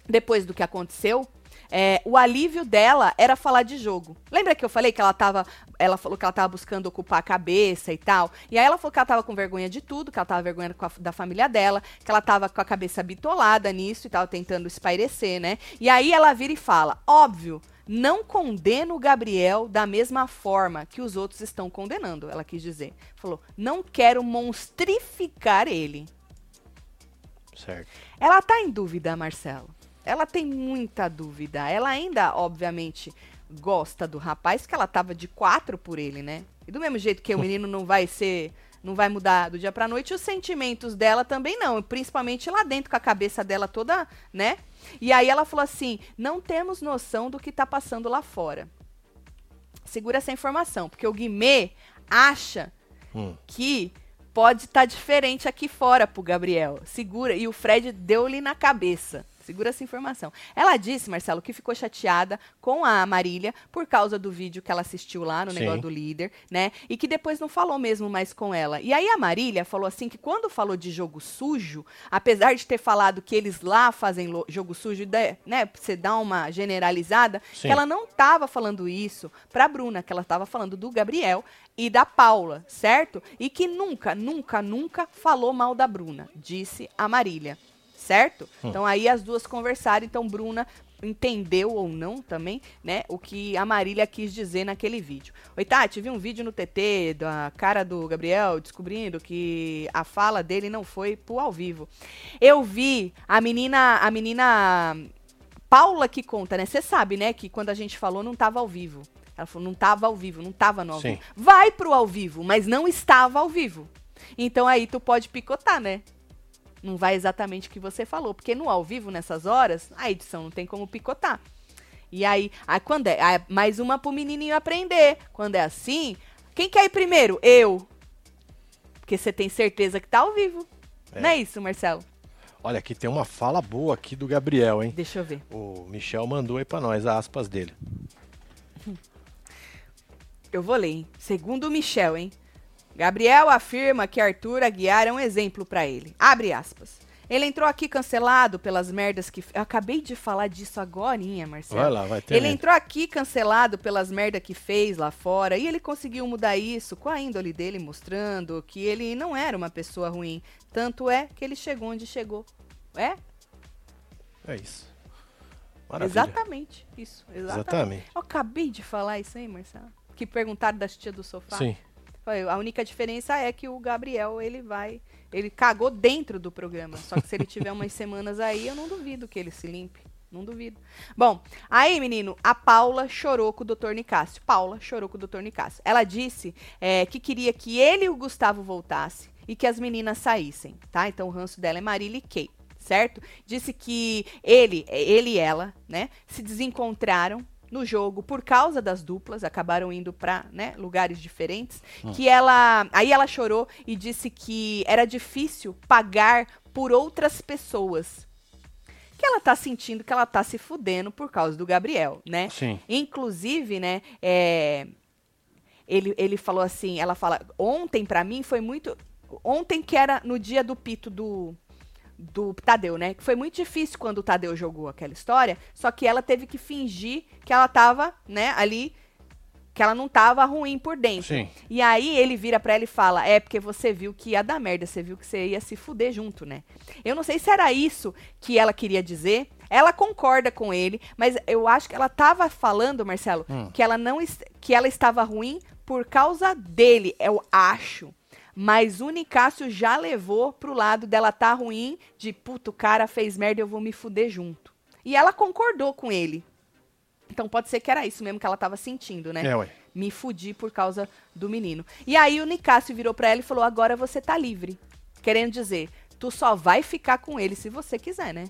Depois do que aconteceu, é, o alívio dela era falar de jogo. Lembra que eu falei que ela tava. Ela falou que ela tava buscando ocupar a cabeça e tal. E aí ela falou que ela tava com vergonha de tudo, que ela tava vergonha a, da família dela, que ela tava com a cabeça bitolada nisso e tava tentando espairecer, né? E aí ela vira e fala: óbvio. Não condeno o Gabriel da mesma forma que os outros estão condenando, ela quis dizer. Falou, não quero monstrificar ele. Certo. Ela tá em dúvida, Marcelo ela tem muita dúvida. Ela ainda, obviamente, gosta do rapaz, que ela tava de quatro por ele, né? E do mesmo jeito que o [laughs] menino não vai ser. Não vai mudar do dia pra noite, os sentimentos dela também não. Principalmente lá dentro, com a cabeça dela toda, né? E aí ela falou assim: não temos noção do que tá passando lá fora. Segura essa informação, porque o Guimê acha hum. que pode estar tá diferente aqui fora pro Gabriel. Segura. E o Fred deu-lhe na cabeça. Segura essa informação. Ela disse, Marcelo, que ficou chateada com a Marília por causa do vídeo que ela assistiu lá no Sim. negócio do líder, né? E que depois não falou mesmo mais com ela. E aí a Marília falou assim que quando falou de jogo sujo, apesar de ter falado que eles lá fazem jogo sujo, né? Você dá uma generalizada, que ela não estava falando isso pra Bruna, que ela estava falando do Gabriel e da Paula, certo? E que nunca, nunca, nunca falou mal da Bruna, disse a Marília certo? Hum. Então aí as duas conversaram, então Bruna entendeu ou não também, né, o que a Marília quis dizer naquele vídeo. Oi, Tati, vi um vídeo no TT da cara do Gabriel descobrindo que a fala dele não foi pro ao vivo. Eu vi a menina, a menina Paula que conta, né? Você sabe, né, que quando a gente falou não tava ao vivo. Ela falou, não tava ao vivo, não tava no ao Sim. vivo. Vai pro ao vivo, mas não estava ao vivo. Então aí tu pode picotar, né? Não vai exatamente o que você falou. Porque no ao vivo, nessas horas, a edição não tem como picotar. E aí, aí quando é. Aí, mais uma pro menininho aprender. Quando é assim, quem quer ir primeiro? Eu. Porque você tem certeza que tá ao vivo. É. Não é isso, Marcelo? Olha, aqui tem uma fala boa aqui do Gabriel, hein? Deixa eu ver. O Michel mandou aí pra nós aspas dele. [laughs] Eu vou ler, hein? Segundo o Michel, hein? Gabriel afirma que Arthur Aguiar é um exemplo para ele. Abre aspas. Ele entrou aqui cancelado pelas merdas que. Eu acabei de falar disso agora, Marcelo. Vai lá, vai ter. Ele entrou aqui cancelado pelas merdas que fez lá fora e ele conseguiu mudar isso com a índole dele, mostrando que ele não era uma pessoa ruim. Tanto é que ele chegou onde chegou. É? É isso. Maravilha. Exatamente, isso. Exatamente. exatamente. Eu acabei de falar isso aí, Marcelo. Que perguntaram das tia do sofá. Sim. A única diferença é que o Gabriel, ele vai. Ele cagou dentro do programa. Só que se ele tiver umas semanas aí, eu não duvido que ele se limpe. Não duvido. Bom, aí, menino, a Paula chorou com o Dr. Nicásio. Paula chorou com o Dr. Nicásio. Ela disse é, que queria que ele e o Gustavo voltassem e que as meninas saíssem, tá? Então o ranço dela é Marília e Kay, certo? Disse que ele, ele e ela, né, se desencontraram no jogo por causa das duplas, acabaram indo para né, lugares diferentes. Hum. Que ela. Aí ela chorou e disse que era difícil pagar por outras pessoas. Que ela tá sentindo que ela tá se fudendo por causa do Gabriel, né? Sim. Inclusive, né, é, ele, ele falou assim, ela fala, ontem para mim foi muito. Ontem que era no dia do pito do, do Tadeu, né? Que foi muito difícil quando o Tadeu jogou aquela história, só que ela teve que fingir que ela tava, né, ali que ela não tava ruim por dentro. Sim. E aí ele vira para ela e fala: "É porque você viu que ia dar merda, você viu que você ia se fuder junto, né?". Eu não sei se era isso que ela queria dizer. Ela concorda com ele, mas eu acho que ela tava falando, Marcelo, hum. que ela não que ela estava ruim por causa dele, eu acho. Mas o Nicásio já levou pro lado dela tá ruim, de puto, o cara fez merda, eu vou me fuder junto. E ela concordou com ele. Então pode ser que era isso mesmo que ela tava sentindo, né? É, ué. Me fudi por causa do menino. E aí o Nicásio virou pra ela e falou: agora você tá livre. Querendo dizer, tu só vai ficar com ele se você quiser, né?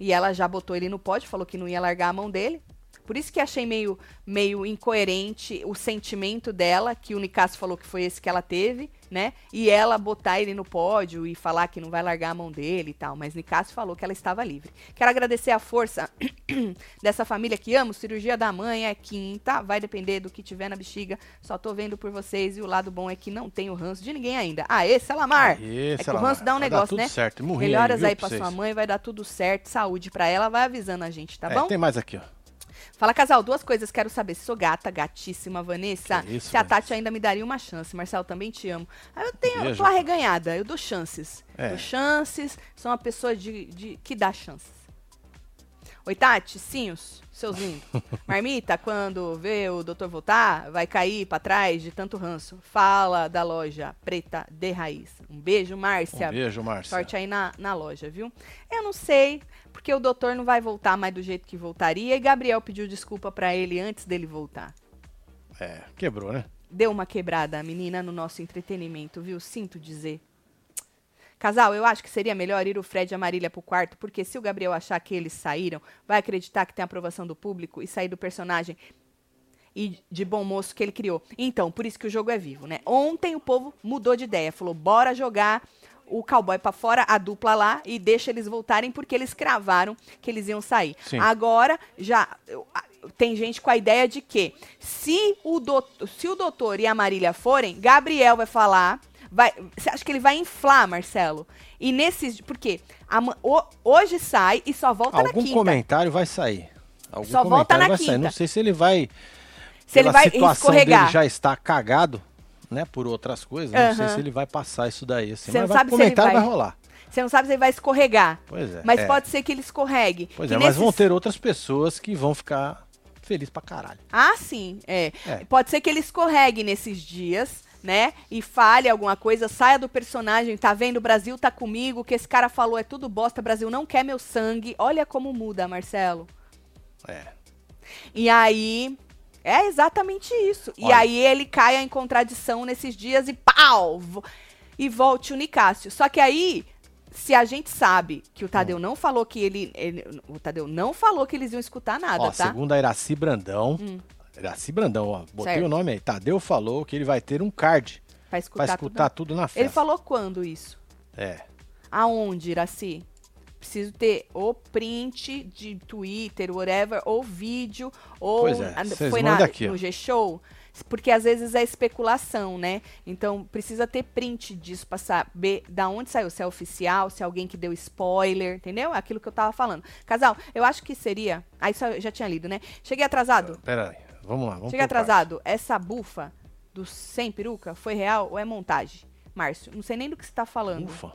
E ela já botou ele no pote, falou que não ia largar a mão dele. Por isso que achei meio, meio incoerente o sentimento dela, que o Nicásio falou que foi esse que ela teve, né? E ela botar ele no pódio e falar que não vai largar a mão dele e tal. Mas Nicásio falou que ela estava livre. Quero agradecer a força [clears throat] dessa família que amo. Cirurgia da mãe é quinta. Vai depender do que tiver na bexiga. Só tô vendo por vocês. E o lado bom é que não tem o ranço de ninguém ainda. Ah, esse, Lamar. Aê, é que o ranço dá um Vai negócio, tudo né? certo. Melhoras viu, aí pra pra sua vocês. mãe, vai dar tudo certo. Saúde pra ela. Vai avisando a gente, tá É, bom? Tem mais aqui, ó. Fala, casal, duas coisas. Quero saber se sou gata, gatíssima, Vanessa. Que isso, se a. Tati ainda me daria uma chance. Marcelo, também te amo. Ah, Eu tenho, eu Beijo. tô arreganhada, eu dou chances. É. Dou chances, sou uma pessoa de, de- que dá chances. Oi, Tati, Sinhos, seus lindos. [laughs] Marmita, quando vê o doutor voltar, vai cair pra trás de tanto ranço. Fala da loja preta de raiz. Um beijo, Márcia. Um beijo, Márcia. Sorte aí na, na loja, viu? Eu não sei, porque o doutor não vai voltar mais do jeito que voltaria. E Gabriel pediu desculpa pra ele antes dele voltar. É, quebrou, né? Deu uma quebrada, a menina, no nosso entretenimento, viu? Sinto dizer. Casal, eu acho que seria melhor ir o Fred e a Marília pro quarto, porque se o Gabriel achar que eles saíram, vai acreditar que tem aprovação do público e sair do personagem e de bom moço que ele criou. Então, por isso que o jogo é vivo, né? Ontem o povo mudou de ideia, falou: bora jogar o cowboy pra fora, a dupla lá, e deixa eles voltarem, porque eles cravaram que eles iam sair. Sim. Agora, já. Tem gente com a ideia de que se o, doutor, se o doutor e a Marília forem, Gabriel vai falar. Vai, você acha que ele vai inflar, Marcelo? E nesses. Porque o- hoje sai e só volta na Algum quinta. comentário vai sair. Algum Só volta na vai sair. quinta. Não sei se ele vai. Se ele vai escorregar. já está cagado, né? Por outras coisas. Não sei se ele vai passar isso daí. Assim, Você mas não vai, sabe se vai- vai rolar. Você não sabe se ele vai escorregar. Pois é. Mas é. pode ser que ele escorregue. Pois é, mas vão nesses- ter outras pessoas que vão ficar felizes pra caralho. Ah, sim, é. É. Pode ser que ele escorregue nesses dias, né? E fale alguma coisa, saia do personagem, tá vendo? O Brasil tá comigo, o que esse cara falou é tudo bosta, o Brasil não quer meu sangue. Olha como muda, Marcelo. É. E aí. É exatamente isso. E Olha. aí ele caia em contradição nesses dias e pau! E volte o Nicásio. Só que aí, se a gente sabe que o Tadeu Hum. não falou que ele, ele- O Tadeu não falou que eles iam escutar nada, Ó, tá? segundo a Iraci Brandão. Iraci Brandão, ó. Botei Certo. o nome aí. Tadeu falou que ele vai ter um card Pra escutar, pra escutar tudo. tudo na festa. Ele falou quando isso? É. Aonde, Iraci? Preciso ter ou print de Twitter, whatever, ou vídeo, ou é, foi na, aqui, no G-Show. Porque às vezes é especulação, né? Então precisa ter print disso pra saber da onde saiu, se é oficial, se é alguém que deu spoiler, entendeu? Aquilo que eu tava falando. Casal, eu acho que seria. Ah, isso eu já tinha lido, né? Cheguei atrasado. Pera aí. Vamos lá. Vamos Cheguei atrasado. Essa bufa do sem peruca foi real ou é montagem? Márcio, não sei nem do que você tá falando. Ufa.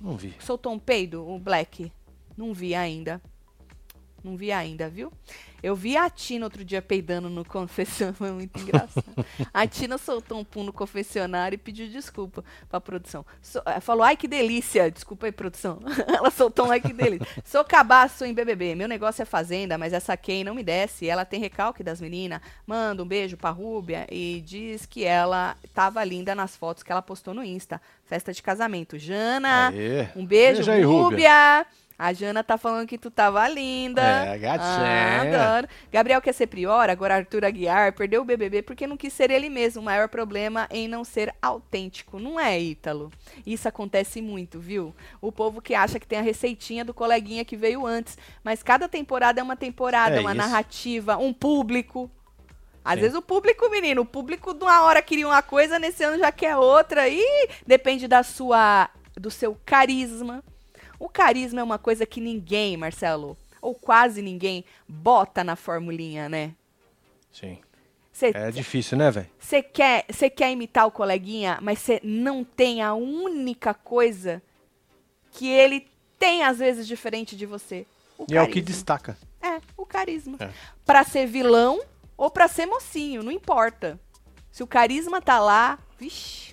Não vi. Soltou um peido, o Black? Não vi ainda. Não vi ainda, viu? Eu vi a Tina outro dia peidando no confessionário, [laughs] foi muito engraçado. a Tina soltou um pum no confessionário e pediu desculpa pra produção. So- eh, falou, ai que delícia, desculpa aí, produção. [laughs] ela soltou um ai que delícia. Sou cabaço em BBB, meu negócio é fazenda, mas essa Kay não me desce. Ela tem recalque das meninas. Manda um beijo pra Rúbia e diz que ela tava linda nas fotos que ela postou no Insta. Festa de casamento. Jana, Aê. um beijo, Beijo aí, Rúbia. Rúbia. A Jana tá falando que tu tava linda. É, gatinha. Ah, adoro. Gabriel quer ser prior, agora Arthur Aguiar perdeu o BBB porque não quis ser ele mesmo. O maior problema em não ser autêntico. Não é, Ítalo? Isso acontece muito, viu? O povo que acha que tem a receitinha do coleguinha que veio antes. Mas cada temporada é uma temporada, É uma isso. narrativa, um público. Às Sim. vezes o público, menino, o público de uma hora queria uma coisa, nesse ano já quer outra. E depende da sua, do seu carisma. O carisma é uma coisa que ninguém, Marcelo, ou quase ninguém, bota na formulinha, né? Sim. Você É difícil, né, velho? quer, cê quer imitar o coleguinha, mas você não tem a única coisa que ele tem, às vezes, diferente de você. O E é o que carisma. destaca. É, o carisma. É. Pra ser vilão ou pra ser mocinho, não importa. Se o carisma tá lá, vixi.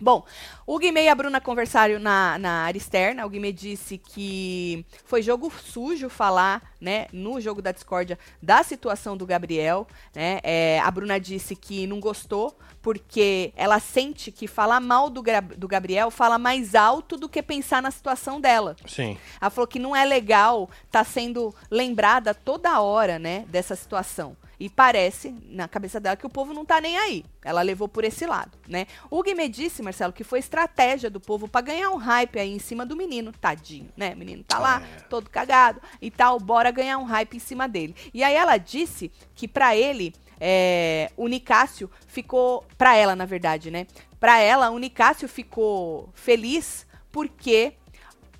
Bom, o Guimê e a Bruna conversaram na, na área externa. O Guimê disse que foi jogo sujo falar, né, no jogo da discórdia, da situação do Gabriel, né? É, a Bruna disse que não gostou porque ela sente que falar mal do, do Gabriel fala mais alto do que pensar na situação dela. Sim. Ela falou que não é legal estar sendo lembrada toda hora, né, dessa situação. E parece, na cabeça dela, que o povo não tá nem aí. Ela levou por esse lado, né? O Guimê disse, Marcelo, que foi estratégia do povo para ganhar um hype aí em cima do menino. Tadinho, né? O menino tá lá, é. todo cagado e tal, bora ganhar um hype em cima dele. E aí ela disse que para ele, é, o Nicásio ficou. para ela, na verdade, né? Para ela, o Nicásio ficou feliz porque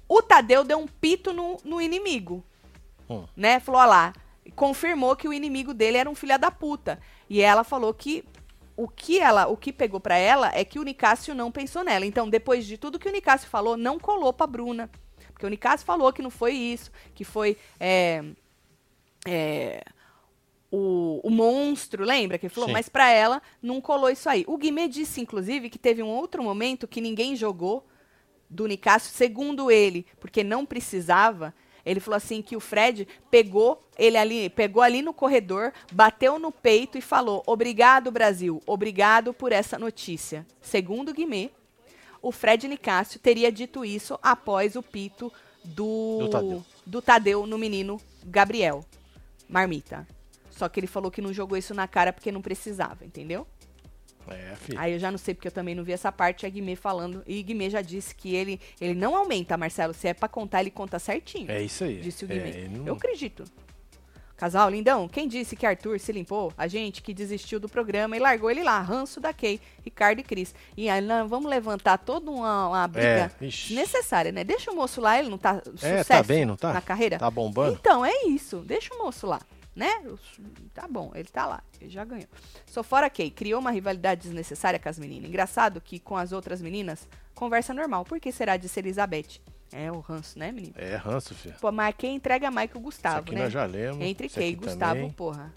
o Tadeu deu um pito no, no inimigo. Hum. Né? Falou, ó lá, confirmou que o inimigo dele era um filho da puta. E ela falou que o que ela, o que pegou para ela é que o Nicásio não pensou nela. Então, depois de tudo que o Nicásio falou, não colou pra Bruna. Porque o Nicásio falou que não foi isso, que foi é, é, o, o, monstro, lembra que ele falou? Sim. Mas para ela não colou isso aí. O Guimê disse, inclusive, que teve um outro momento que ninguém jogou do Nicásio, segundo ele, porque não precisava, ele falou assim que o Fred pegou ele ali, pegou ali no corredor, bateu no peito e falou: "Obrigado, Brasil. Obrigado por essa notícia". Segundo Guimê, o Fred Nicásio teria dito isso após o pito do do Tadeu, do Tadeu no menino Gabriel Marmita. Só que ele falou que não jogou isso na cara porque não precisava, entendeu? É, filho. Aí eu já não sei porque eu também não vi essa parte, a Guimê falando. E Guimê já disse que ele, ele não aumenta, Marcelo. Se é pra contar, ele conta certinho. É isso aí. Disse o Guimê. É, não... Eu acredito. Casal, lindão, quem disse que Arthur se limpou? A gente que desistiu do programa e largou ele lá, ranço da Kay, Ricardo e Cris. E aí, não, vamos levantar toda uma, uma briga é, necessária, né? Deixa o moço lá, ele não tá é, tá bem, não tá? na carreira. Tá bombando? Então, é isso. Deixa o moço lá né? Tá bom, ele tá lá, ele já ganhou. Sou fora Kay, criou uma rivalidade desnecessária com as meninas. Engraçado que com as outras meninas, conversa normal. Por que será de ser Elizabeth? É o ranço, né, menino? É ranço, filho. Pô, mas quem entrega mais que o Gustavo, né? Nós já lemos. Entre Kay e Gustavo, também. porra.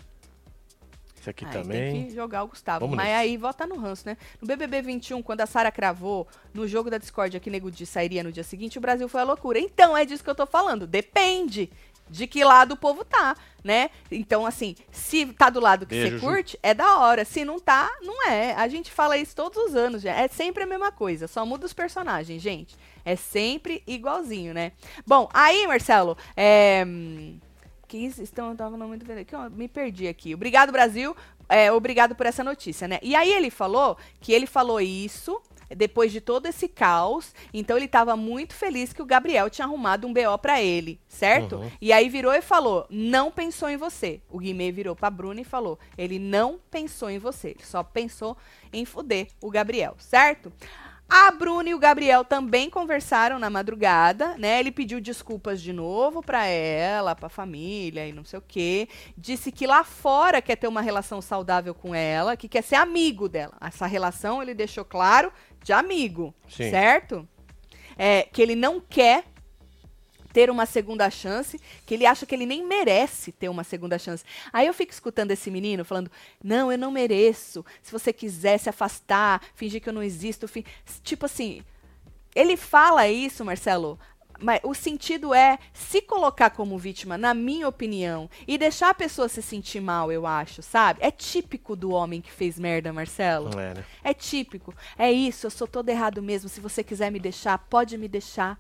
Isso aqui aí também. Tem que jogar o Gustavo. Vamos mas nesse. aí volta no ranço, né? No BBB 21, quando a Sara cravou no jogo da Discord que Nego de sairia no dia seguinte, o Brasil foi a loucura. Então é disso que eu tô falando. Depende de que lado o povo tá, né? Então, assim, se tá do lado que Beijo, você curte, é da hora. Se não tá, não é. A gente fala isso todos os anos, já. É sempre a mesma coisa, só muda os personagens, gente. É sempre igualzinho, né? Bom, aí, Marcelo, é. Que estão, tava no eu me perdi aqui. Obrigado, Brasil. É, obrigado por essa notícia, né? E aí ele falou que ele falou isso depois de todo esse caos. Então ele estava muito feliz que o Gabriel tinha arrumado um BO para ele, certo? Uhum. E aí virou e falou: "Não pensou em você". O Guimê virou para Bruno e falou: "Ele não pensou em você, ele só pensou em fuder o Gabriel", certo? A Bruna e o Gabriel também conversaram na madrugada, né? Ele pediu desculpas de novo para ela, para a família e não sei o quê. Disse que lá fora quer ter uma relação saudável com ela, que quer ser amigo dela. Essa relação ele deixou claro de amigo, Sim. certo? É, que ele não quer ter uma segunda chance, que ele acha que ele nem merece ter uma segunda chance. Aí eu fico escutando esse menino falando: "Não, eu não mereço. Se você quiser se afastar, fingir que eu não existo, tipo assim, ele fala isso, Marcelo, mas o sentido é se colocar como vítima, na minha opinião, e deixar a pessoa se sentir mal, eu acho, sabe? É típico do homem que fez merda, Marcelo. É, né? é típico. É isso, eu sou todo errado mesmo. Se você quiser me deixar, pode me deixar.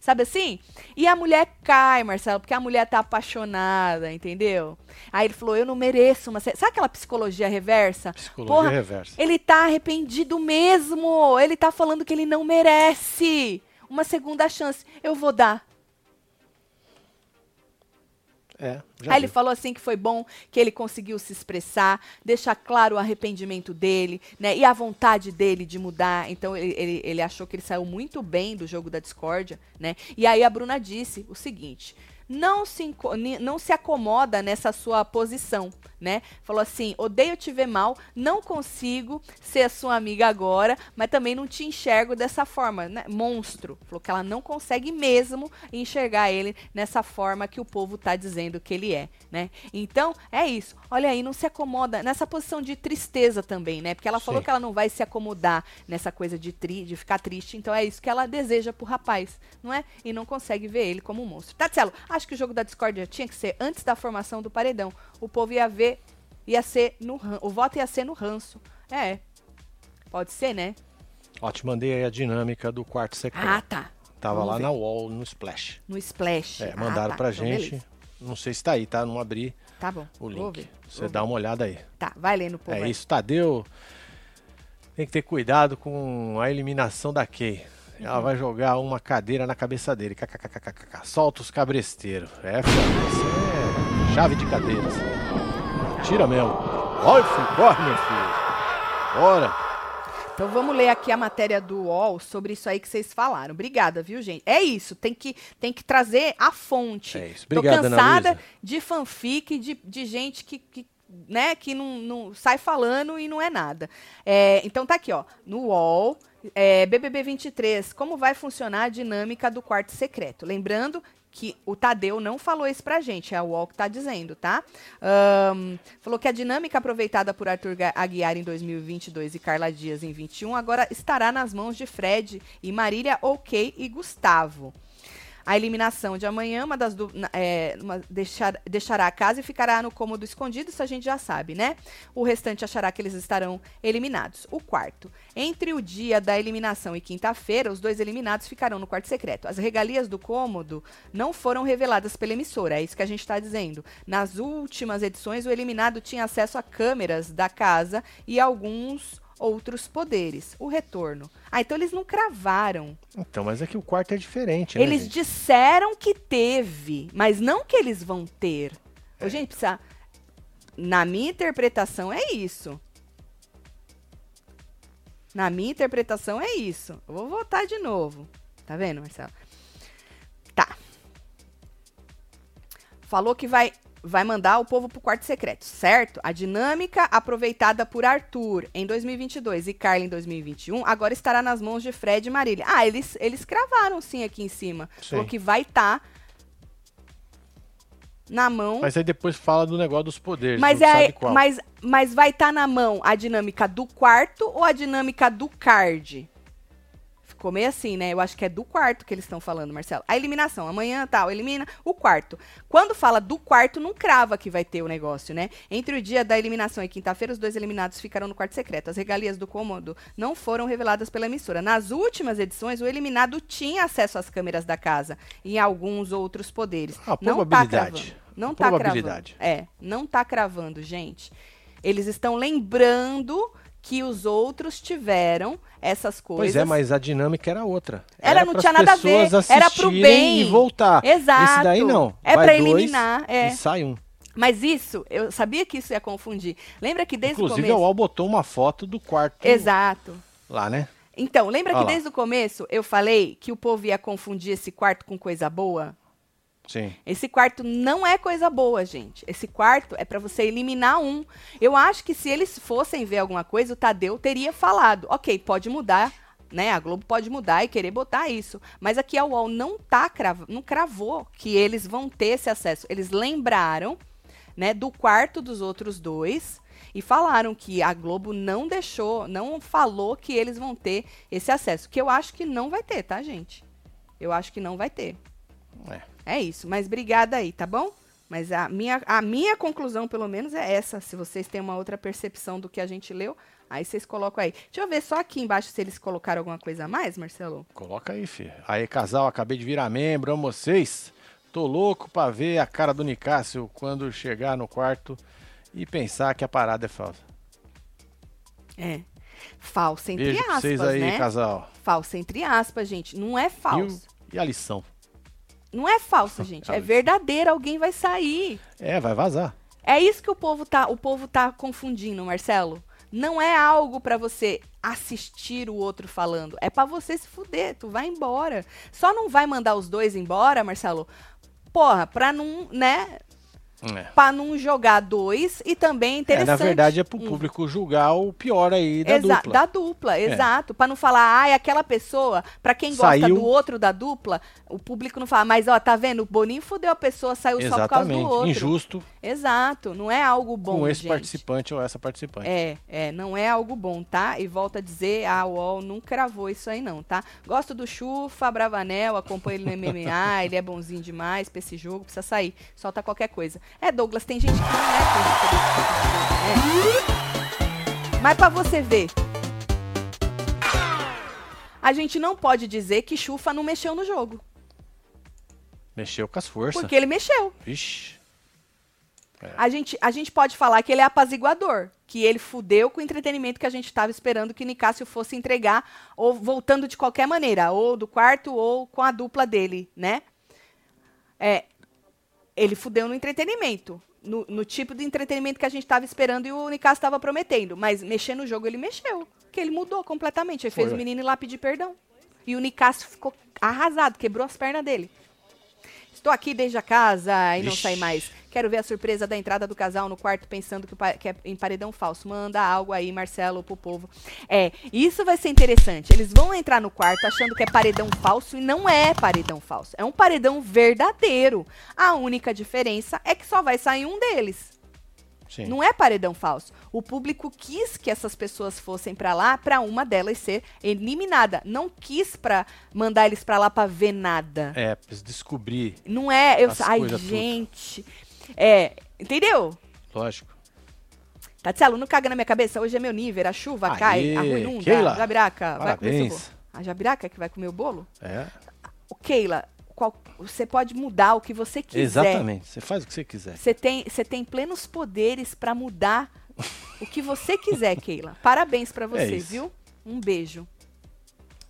Sabe assim? E a mulher cai, Marcelo, porque a mulher tá apaixonada, entendeu? Aí ele falou: Eu não mereço uma. Sabe aquela psicologia reversa? Psicologia Porra, reversa. Ele tá arrependido mesmo. Ele tá falando que ele não merece uma segunda chance. Eu vou dar. É, Aí ele falou assim que foi bom que ele conseguiu se expressar, deixar claro o arrependimento dele, né? E a vontade dele de mudar. Então ele, ele, ele achou que ele saiu muito bem do jogo da discórdia, né? E aí a Bruna disse o seguinte: não se, não se acomoda nessa sua posição, né? Falou assim: odeio te ver mal, não consigo ser a sua amiga agora, mas também não te enxergo dessa forma, né? Monstro. Falou que ela não consegue mesmo enxergar ele nessa forma que o povo tá dizendo que ele é, né? Então, é isso. Olha aí, não se acomoda nessa posição de tristeza também, né? Porque ela Sim. falou que ela não vai se acomodar nessa coisa de, tri, de ficar triste, então é isso que ela deseja pro rapaz, não é? E não consegue ver ele como um monstro. Tatielo, acho que o jogo da discórdia tinha que ser antes da formação do paredão. O povo ia ver, ia ser no o voto ia ser no ranço. É. Pode ser, né? Ó, te mandei aí a dinâmica do quarto secreto. Ah, tá. Tava Vamos lá ver. na wall, no Splash. No Splash. É, mandaram ah, tá. pra então, gente. Beleza. Não sei se tá aí, tá? Não abri. Tá bom. o link. Você dá uma olhada aí. Tá, vai lendo, pô. É vai. isso, Tadeu. Tem que ter cuidado com a eliminação da Kay. Ela vai jogar uma cadeira na cabeça dele. KKKKK. Solta os cabresteiros. É. Isso é chave de cadeiras. Tira mesmo. Olha, filho, corre, meu filho. Bora. Então vamos ler aqui a matéria do UOL sobre isso aí que vocês falaram. Obrigada, viu, gente? É isso, tem que, tem que trazer a fonte. É isso. Tô Obrigado, Ana cansada de fanfic, de, de gente que, que, né, que não, não sai falando e não é nada. É, então tá aqui, ó, no UOL, é, BBB 23, como vai funcionar a dinâmica do quarto secreto? Lembrando que o Tadeu não falou isso pra gente, é o UOL que tá dizendo, tá? Ahn, falou que a dinâmica aproveitada por Arthur Aguiar em 2022 e Carla Dias em 21 agora estará nas mãos de Fred e Marília OK e Gustavo. A eliminação de amanhã, uma das du- é, uma- deixar- deixará a casa e ficará no cômodo escondido, isso a gente já sabe, né? O restante achará que eles estarão eliminados. O quarto. Entre o dia da eliminação e quinta-feira, os dois eliminados ficarão no quarto secreto. As regalias do cômodo não foram reveladas pela emissora, é isso que a gente está dizendo. Nas últimas edições, o eliminado tinha acesso a câmeras da casa e alguns outros poderes. O retorno. Ah, então eles não cravaram. Então, mas é que o quarto é diferente, né, Eles gente? disseram que teve, mas não que eles vão ter. Ô, gente, precisa. Na minha interpretação é isso. Na minha interpretação é isso. Eu vou votar de novo. Tá vendo, Marcelo? Tá. Falou que vai vai mandar o povo pro quarto secreto, certo? A dinâmica aproveitada por Arthur em 2022 e Carla em 2021 agora estará nas mãos de Fred e Marília. Ah, eles, eles cravaram sim aqui em cima. Sim. Falou que vai estar na mão. Mas aí depois fala do negócio dos poderes. Mas, é, mas, mas vai estar na mão a dinâmica do quarto ou a dinâmica do card? Meio assim, né? Eu acho que é do quarto que eles estão falando, Marcelo. A eliminação, amanhã tal, elimina o quarto. Quando fala do quarto, não crava que vai ter o negócio, né? Entre o dia da eliminação e quinta-feira, os dois eliminados ficarão no quarto secreto. As regalias do cômodo não foram reveladas pela emissora. Nas últimas edições, o eliminado tinha acesso às câmeras da casa e alguns outros poderes. Ah, não tá probabilidade. cravando. Não tá Probabilidade. cravando. É, não tá cravando, gente. Eles estão lembrando que os outros tiveram essas coisas. Pois é, mas a dinâmica era outra. Era, não pras tinha nada a ver. Era pro bem. E voltar. Exato. Esse daí não. É dois eliminar, é. E sai um. Mas isso, eu sabia que isso ia confundir. Lembra que desde Inclusive, o a começo. UOL botou uma foto do quarto Exato. lá, né? Então, lembra Olha que lá. desde o começo eu falei que o povo ia confundir esse quarto com coisa boa? Sim. Esse quarto não é coisa boa, gente. Esse quarto é pra você eliminar um. Eu acho que se eles fossem ver alguma coisa, o Tadeu teria falado: ok, pode mudar. Né, a Globo pode mudar e querer botar isso. Mas aqui a UOL não tá cravo, não cravou que eles vão ter esse acesso. Eles lembraram né, do quarto dos outros dois e falaram que a Globo não deixou, não falou que eles vão ter esse acesso. Que eu acho que não vai ter, tá, gente? Eu acho que não vai ter. É. É isso, mas obrigada aí, tá bom? Mas a minha, a minha conclusão, pelo menos, é essa. Se vocês têm uma outra percepção do que a gente leu, aí vocês colocam aí. Deixa eu ver só aqui embaixo se eles colocaram alguma coisa a mais, Marcelo. Coloca aí, filho. Aí, casal, acabei de virar membro, amo vocês. Tô louco pra ver a cara do Nicásio quando chegar no quarto e pensar que a parada é falsa. É. Falsa entre Beijo aspas, vocês aí, né? casal. Falsa entre aspas, gente. Não é E, o- falso. e a lição? Não é falsa, [laughs] gente. É verdadeira. Alguém vai sair. É, vai vazar. É isso que o povo tá, o povo tá confundindo, Marcelo. Não é algo pra você assistir o outro falando, é pra você se fuder, tu vai embora. Só não vai mandar os dois embora, Marcelo. Porra, pra não, né, É. Pra não jogar dois e também é É, interessante. na verdade é pro Hum. público julgar o pior aí da Exa- dupla. Da dupla, exato. Pra não falar, ai, aquela pessoa, pra quem gosta Saiu. do outro da dupla, o público não fala, mas ó, tá vendo? O Boninho fudeu a pessoa, saiu só por causa do Exatamente. outro. Injusto Exato, não é algo bom, com esse gente. participante ou essa participante. É, é, não é algo bom, tá? E volto a dizer, a UOL não cravou isso aí não, tá? Gosto do Chufa, Bravanel, acompanho ele no MMA, [laughs] ele é bonzinho demais pra esse jogo, precisa sair, solta qualquer coisa. É, Douglas, tem gente que não é coisa pra esse tipo de jogo, é. Mas pra você ver, a gente não pode dizer que Chufa não mexeu no jogo, Mexeu com as forças. porque ele mexeu. Vixe. É. A, gente, a gente pode falar que ele é apaziguador, que ele fudeu com o entretenimento que a gente estava esperando que o Nicásio fosse entregar, ou voltando de qualquer maneira, ou do quarto, ou com a dupla dele, né? É, ele fudeu no entretenimento. No, no tipo de entretenimento que a gente estava esperando e o Nicásio estava prometendo. Mas mexer no jogo, ele mexeu. Que ele mudou completamente. Ele fez Foi. o menino ir lá pedir perdão. E o Nicásio ficou arrasado, quebrou as pernas dele. Estou aqui desde a casa e não Vixe. saí mais. Quero ver a surpresa da entrada do casal no quarto pensando que, que é em paredão falso. Manda algo aí, Marcelo, pro povo. É, isso vai ser interessante. Eles vão entrar no quarto achando que é paredão falso e não é paredão falso. É um paredão verdadeiro. A única diferença é que só vai sair um deles. Sim. Não é paredão falso. O público quis que essas pessoas fossem pra lá pra uma delas ser eliminada. Não quis pra mandar eles pra lá pra ver nada. É, preciso descobrir, Não é, eu, As ai coisas tudo. É, entendeu? lógico. Tatselo, não caga na minha cabeça. Hoje é meu nível, a chuva Aê, cai, a rua inunda. Keila, Jabiraca, vai comer seu parabéns. bolo. A Jabiraca que vai comer o bolo? É, O Keila, qual- você pode mudar o que você quiser. exatamente. Você faz o que você quiser. Você tem, você tem plenos poderes pra mudar o que você quiser, [laughs] Keila. Parabéns pra você, É viu? Um beijo.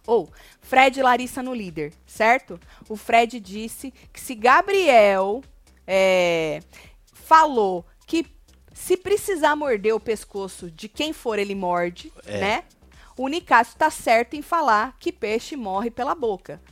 Ou, Fred e Larissa no líder, certo? O Fred disse que se Gabriel é, falou que se precisar morder o pescoço de quem for, ele morde, É. né? O Nicásio tá certo em falar que peixe morre pela boca.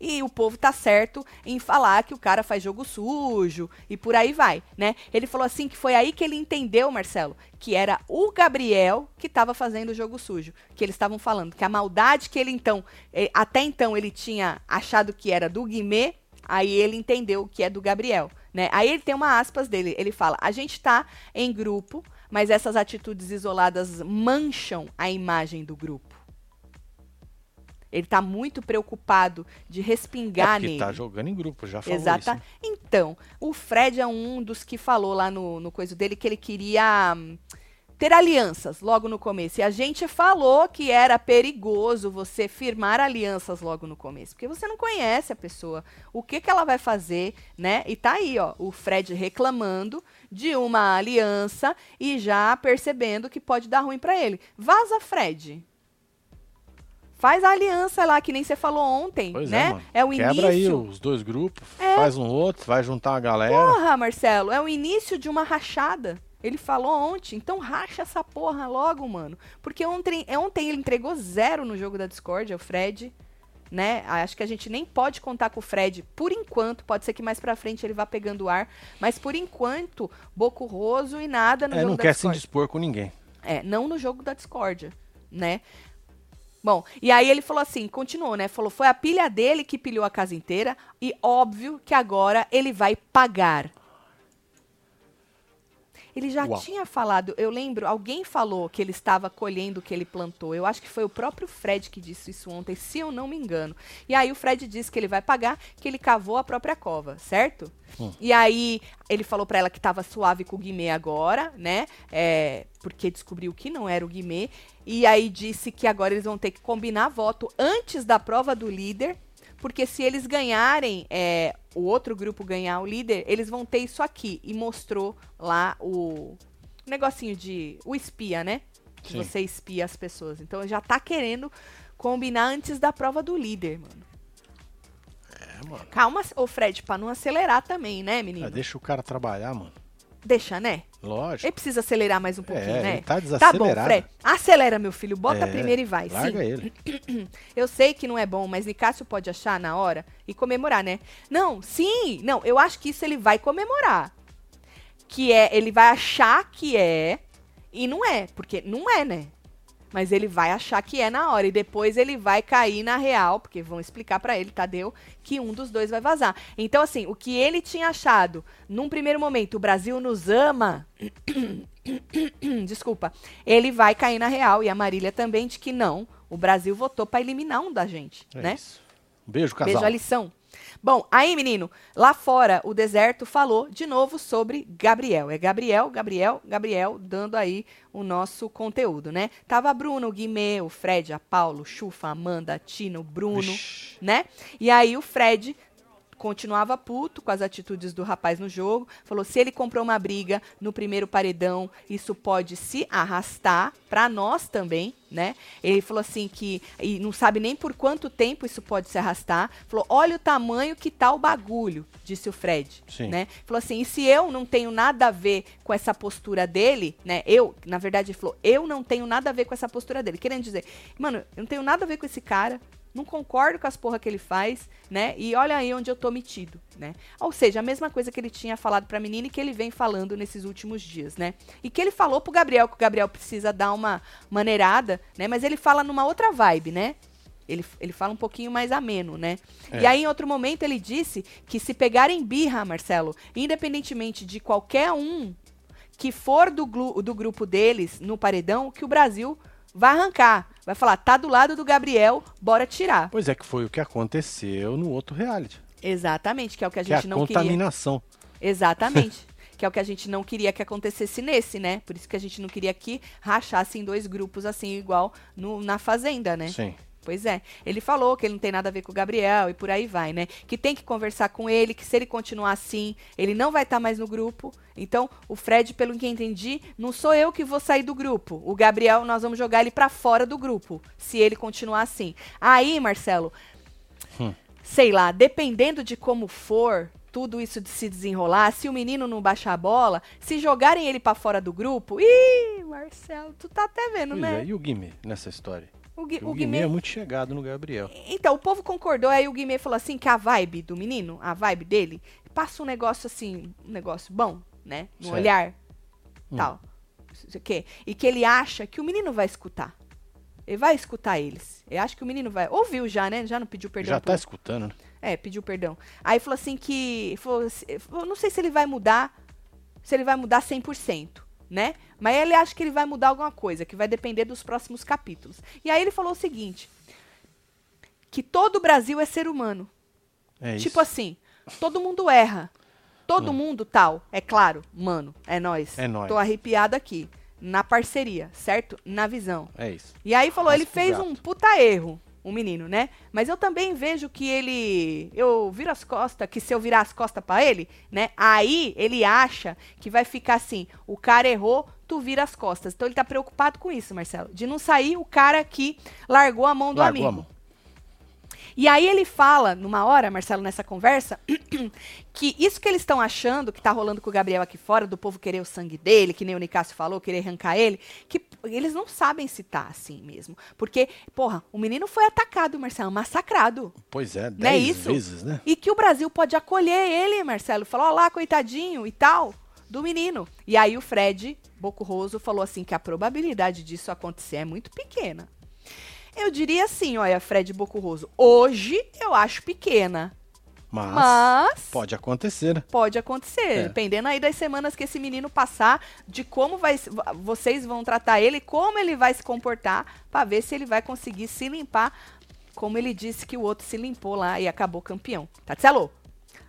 E o povo tá certo em falar que o cara faz jogo sujo e por aí vai, né? Ele falou assim que foi aí que ele entendeu, Marcelo, que era o Gabriel que estava fazendo o jogo sujo. Que eles estavam falando que a maldade que ele então, eh, até então ele tinha achado que era do Guimê, aí ele entendeu que é do Gabriel, né? Aí ele tem uma aspas dele, ele fala: "A gente tá em grupo, mas essas atitudes isoladas mancham a imagem do grupo." Ele tá muito preocupado de É respingar porque nele. tá jogando em grupo, já falou Exata. isso. né? Então, o Fred é um dos que falou lá no, no coisa dele que ele queria hum, ter alianças logo no começo. E a gente falou que era perigoso você firmar alianças logo no começo, porque você não conhece a pessoa, o que que ela vai fazer, né? E tá aí, ó, o Fred reclamando de uma aliança e já percebendo que pode dar ruim pra ele. Vaza, Fred. Faz a aliança lá, que nem você falou ontem, Pois né? é, mano. é o Quebra início. aí os dois grupos, É. faz um outro, vai juntar uma galera. Porra, Marcelo, é o início de uma rachada. Ele falou ontem, então racha essa porra logo, mano. Porque ontem, ontem ele entregou zero no jogo da Discord, o Fred, né? Acho que a gente nem pode contar com o Fred por enquanto. Pode ser que mais pra frente ele vá pegando ar. Mas por enquanto, Boco Roso e nada no é, jogo não da quer se Discord. indispor com ninguém. É, não no jogo da discórdia, né? Bom, e aí ele falou assim, continuou, né? Falou, foi a pilha dele que pilhou a casa inteira e óbvio que agora ele vai pagar. Ele já Uau. tinha falado, eu lembro, alguém falou que ele estava colhendo o que ele plantou. Eu acho que foi o próprio Fred que disse isso ontem, se eu não me engano. E aí o Fred disse que ele vai pagar, que ele cavou a própria cova, certo? Hum. E aí ele falou pra ela que tava suave com o Guimê agora, né? É, porque descobriu que não era o Guimê. E aí disse que agora eles vão ter que combinar voto antes da prova do líder. Porque se eles ganharem, é, o outro grupo ganhar o líder, eles vão ter isso aqui. E mostrou lá o negocinho de. O espia, né? Que Sim. você espia as pessoas. Então já tá querendo combinar antes da prova do líder, mano. É, mano. Calma, ô Fred, pra não acelerar também, né, menino? Ah, deixa o cara trabalhar, mano. Deixa, né? Lógico. Ele precisa acelerar mais um pouquinho, É, né? ele tá Tá bom, desacelerado. Fred. Acelera, meu filho. Bota É, primeiro e vai. Larga Sim. ele. [clears throat] Eu sei que não é bom, mas Nicásio pode achar na hora e comemorar, né? Não, sim. Não, eu acho que isso ele vai comemorar. Que é, ele vai achar que é e não é. Porque não é, né? Mas ele vai achar que é na hora. E depois ele vai cair na real, porque vão explicar pra ele, Tadeu, que um dos dois vai vazar. Então, assim, o que ele tinha achado num primeiro momento, o Brasil nos ama. [coughs] Desculpa. Ele vai cair na real. E a Marília também de que não. O Brasil votou pra eliminar um da gente, É né? isso. Beijo, casal. Beijo a lição. Bom, aí, menino, lá fora, o deserto falou de novo sobre Gabriel. É Gabriel, Gabriel, Gabriel, dando aí o nosso conteúdo, né? Tava Bruno, Guimê, o Fred, a Paulo, Chufa, Amanda, Tino, Bruno, Vixe. né? E aí o Fred continuava puto com as atitudes do rapaz no jogo. Falou: se ele comprou uma briga no primeiro paredão, isso pode se arrastar para nós também, né? Ele falou assim que e não sabe nem por quanto tempo isso pode se arrastar. Falou: olha o tamanho que tá o bagulho, disse o Fred, Sim. né? Falou assim: e se eu não tenho nada a ver com essa postura dele, né? Eu, na verdade, ele falou: eu não tenho nada a ver com essa postura dele. Querendo dizer, mano, eu não tenho nada a ver com esse cara. Não concordo com as porra que ele faz, né? E olha aí onde eu tô metido, né? Ou seja, a mesma coisa que ele tinha falado pra menina e que ele vem falando nesses últimos dias, né? E que ele falou pro Gabriel que o Gabriel precisa dar uma maneirada, né? Mas ele fala numa outra vibe, né? Ele, ele fala um pouquinho mais ameno, né? É. E aí, em outro momento, ele disse que se pegarem birra, Marcelo, independentemente de qualquer um que for do, do grupo deles no paredão, que o Brasil vai arrancar. Vai falar, tá do lado do Gabriel, bora tirar. Pois é, que foi o que aconteceu no outro reality. Exatamente, que é o que a Que é a gente não queria. contaminação. Exatamente. [laughs] que é o que a gente não queria que acontecesse nesse, né? Por isso que a gente não queria que rachasse em dois grupos assim, igual no, na Fazenda, né? Sim. Pois é. Ele falou que ele não tem nada a ver com o Gabriel e por aí vai, né? Que tem que conversar com ele, que se ele continuar assim, ele não vai estar mais no grupo. Então, o Fred, pelo que entendi, não sou eu que vou sair do grupo. O Gabriel, nós vamos jogar ele pra fora do grupo, se ele continuar assim. Aí, Marcelo, sei lá, dependendo de como for tudo isso de se desenrolar, se o menino não baixar a bola, se jogarem ele pra fora do grupo, ih, Marcelo, tu tá até vendo, Pois né? é, e o Guimê nessa história? O, Gui, O, o Guimê Guimê é muito chegado no Gabriel. então, o povo concordou, aí o Guimê falou assim que a vibe do menino, a vibe dele, passa um negócio assim, um negócio bom, né? No Certo. olhar, Hum. tal. O quê. E que ele acha que o menino vai escutar. Ele vai escutar eles. Eu acho que o menino vai. Ouviu já, né? Já não pediu perdão. Já pro- tá escutando, né? É, pediu perdão. Aí falou assim que. Falou, não sei se ele vai mudar. Se ele vai mudar 100%, né? Mas ele acha que ele vai mudar alguma coisa, que vai depender dos próximos capítulos. E aí ele falou o seguinte: que todo o Brasil é ser humano. É isso. Tipo assim, todo mundo erra. Todo mundo tal. É claro, mano, é nós. É nóis. Tô arrepiado aqui. Na parceria, certo? Na visão. É isso. E aí falou, Raspa ele fez gato. um puta erro, o menino, né? Mas eu também vejo que ele, eu viro as costas, que se eu virar as costas pra ele, né? Aí ele acha que vai ficar assim, o cara errou, tu vira as costas. Então ele tá preocupado com isso, Marcelo, de não sair o cara que largou a mão do Largou a amigo. mão. E aí ele fala, numa hora, Marcelo, nessa conversa, [clears throat] que isso que eles estão achando que tá rolando com o Gabriel aqui fora, do povo querer o sangue dele, que nem o Nicásio falou, querer arrancar ele, que eles não sabem se tá assim mesmo. Porque, porra, o menino foi atacado, Marcelo, massacrado. Pois é, é dez isso? vezes, né? E que o Brasil pode acolher ele, Marcelo. Falou, ó lá, coitadinho e tal, do menino. E aí o Fred Bocurroso falou assim que a probabilidade disso acontecer é muito pequena. Eu diria assim, olha, Fred Bocurroso, hoje eu acho pequena, Mas, mas pode acontecer, pode acontecer, É. dependendo aí das semanas que esse menino passar, de como vai, vocês vão tratar ele, como ele vai se comportar, pra ver se ele vai conseguir se limpar, como ele disse que o outro se limpou lá e acabou campeão. Tatselo,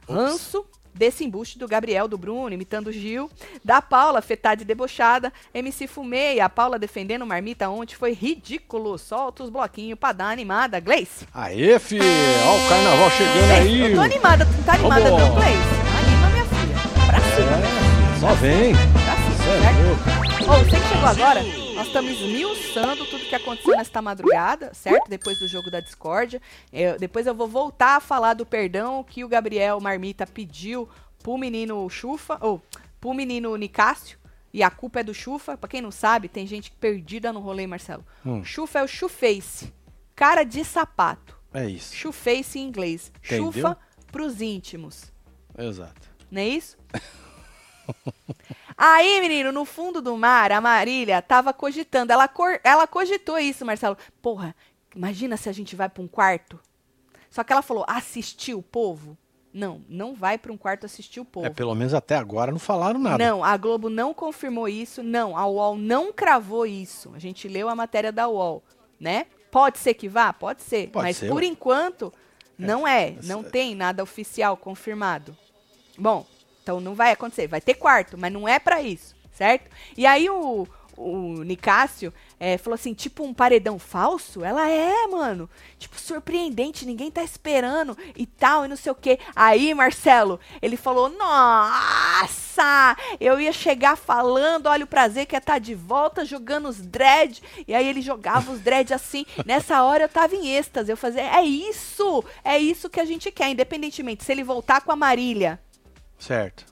ranço desse embuste do Gabriel, do Bruno, imitando o Gil, da Paula, fetada e debochada, MC Fumei, a Paula defendendo marmita ontem, foi ridículo, solta os bloquinhos pra dar animada, Gleice. Aê, fi! Ó o carnaval chegando aí! Eu tô animada, tu não tá animada Vamos. não, Gleice? Anima, minha filha, pra cima. É, só vem! Pra cima, é certo? Ô, você que chegou agora, nós estamos esmiuçando tudo que aconteceu nesta madrugada, certo? Depois do jogo da discórdia. Eu- depois eu vou voltar a falar do perdão que o Gabriel Marmita pediu pro menino Chufa, ou pro menino Nicásio. E a culpa é do Chufa. Pra quem não sabe, tem gente perdida no rolê, Marcelo. Hum. Chufa é o chuface. Cara de sapato. É isso, Chuface em inglês. Entendeu? Chufa pros íntimos. exato. Não é isso? [laughs] Aí, menino, no fundo do mar, a Marília tava cogitando. Ela, cor- ela cogitou isso, Marcelo. Porra, imagina se a gente vai pra um quarto. Só que ela falou, assistir o povo? Não, não vai pra um quarto assistir o povo. É, pelo menos até agora não falaram nada. Não, a Globo não confirmou isso. Não, a UOL não cravou isso. A gente leu a matéria da UOL, né? Pode ser que vá? Pode ser. Pode mas ser, por enquanto, não é. Não essa- tem nada oficial confirmado. Bom, então não vai acontecer. Vai ter quarto, mas não é pra isso, certo? E aí o, o Nicásio é, falou assim, tipo um paredão falso? Ela é, mano. Tipo, surpreendente, ninguém tá esperando e tal, e não sei o quê. Aí, Marcelo, ele falou, nossa, eu ia chegar falando, olha o prazer que é estar tá de volta, jogando os dread. E aí ele jogava os dread assim. Nessa hora eu tava em êxtase. Eu fazia, é isso, é isso que a gente quer, independentemente se ele voltar com a Marília. Certo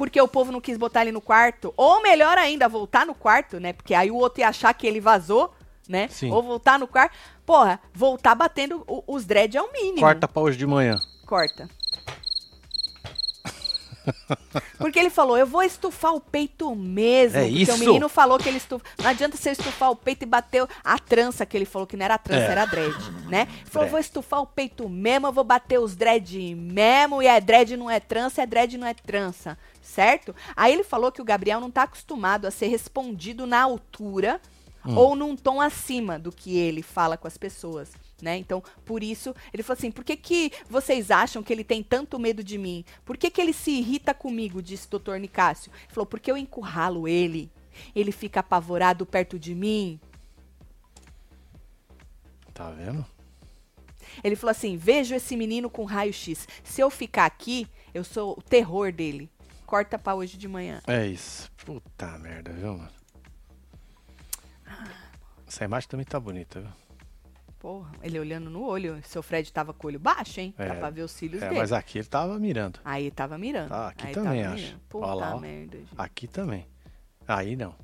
porque o povo não quis botar ele no quarto. Ou melhor ainda, voltar no quarto, né? Porque aí o outro ia achar que ele vazou, né? Sim. Ou voltar no quarto. Porra, voltar batendo o, os dread é o mínimo. Corta pra hoje de manhã. Corta. Porque ele falou, eu vou estufar o peito mesmo. É porque isso? o menino falou que ele estufa. Não adianta você estufar o peito e bater a trança, que ele falou que não era trança, É. era dread, né? Ele falou, Dread. vou estufar o peito mesmo, eu vou bater os dread mesmo, e é dread não é trança, é dread não é trança, certo? Aí ele falou que o Gabriel não tá acostumado a ser respondido na altura Hum. ou num tom acima do que ele fala com as pessoas. Né? Então, por isso, ele falou assim: por que, que vocês acham que ele tem tanto medo de mim? Por que, que ele se irrita comigo? Disse o doutor Nicásio. Ele falou: porque eu encurralo ele. Ele fica apavorado perto de mim. Tá vendo? Ele falou assim: vejo esse menino com raio-x. Se eu ficar aqui, eu sou o terror dele. Corta pra hoje de manhã. É isso. Puta merda, viu, mano? Essa imagem também tá bonita, viu? Porra, ele olhando no olho. Seu Fred tava com o olho baixo, hein? É. Dá pra ver os cílios É, dele. mas aqui ele tava mirando. Aí tava mirando. Tá, aqui Aí também, acho. mirando. Puta Ó lá, ó. merda, gente. Aqui também. Aí não.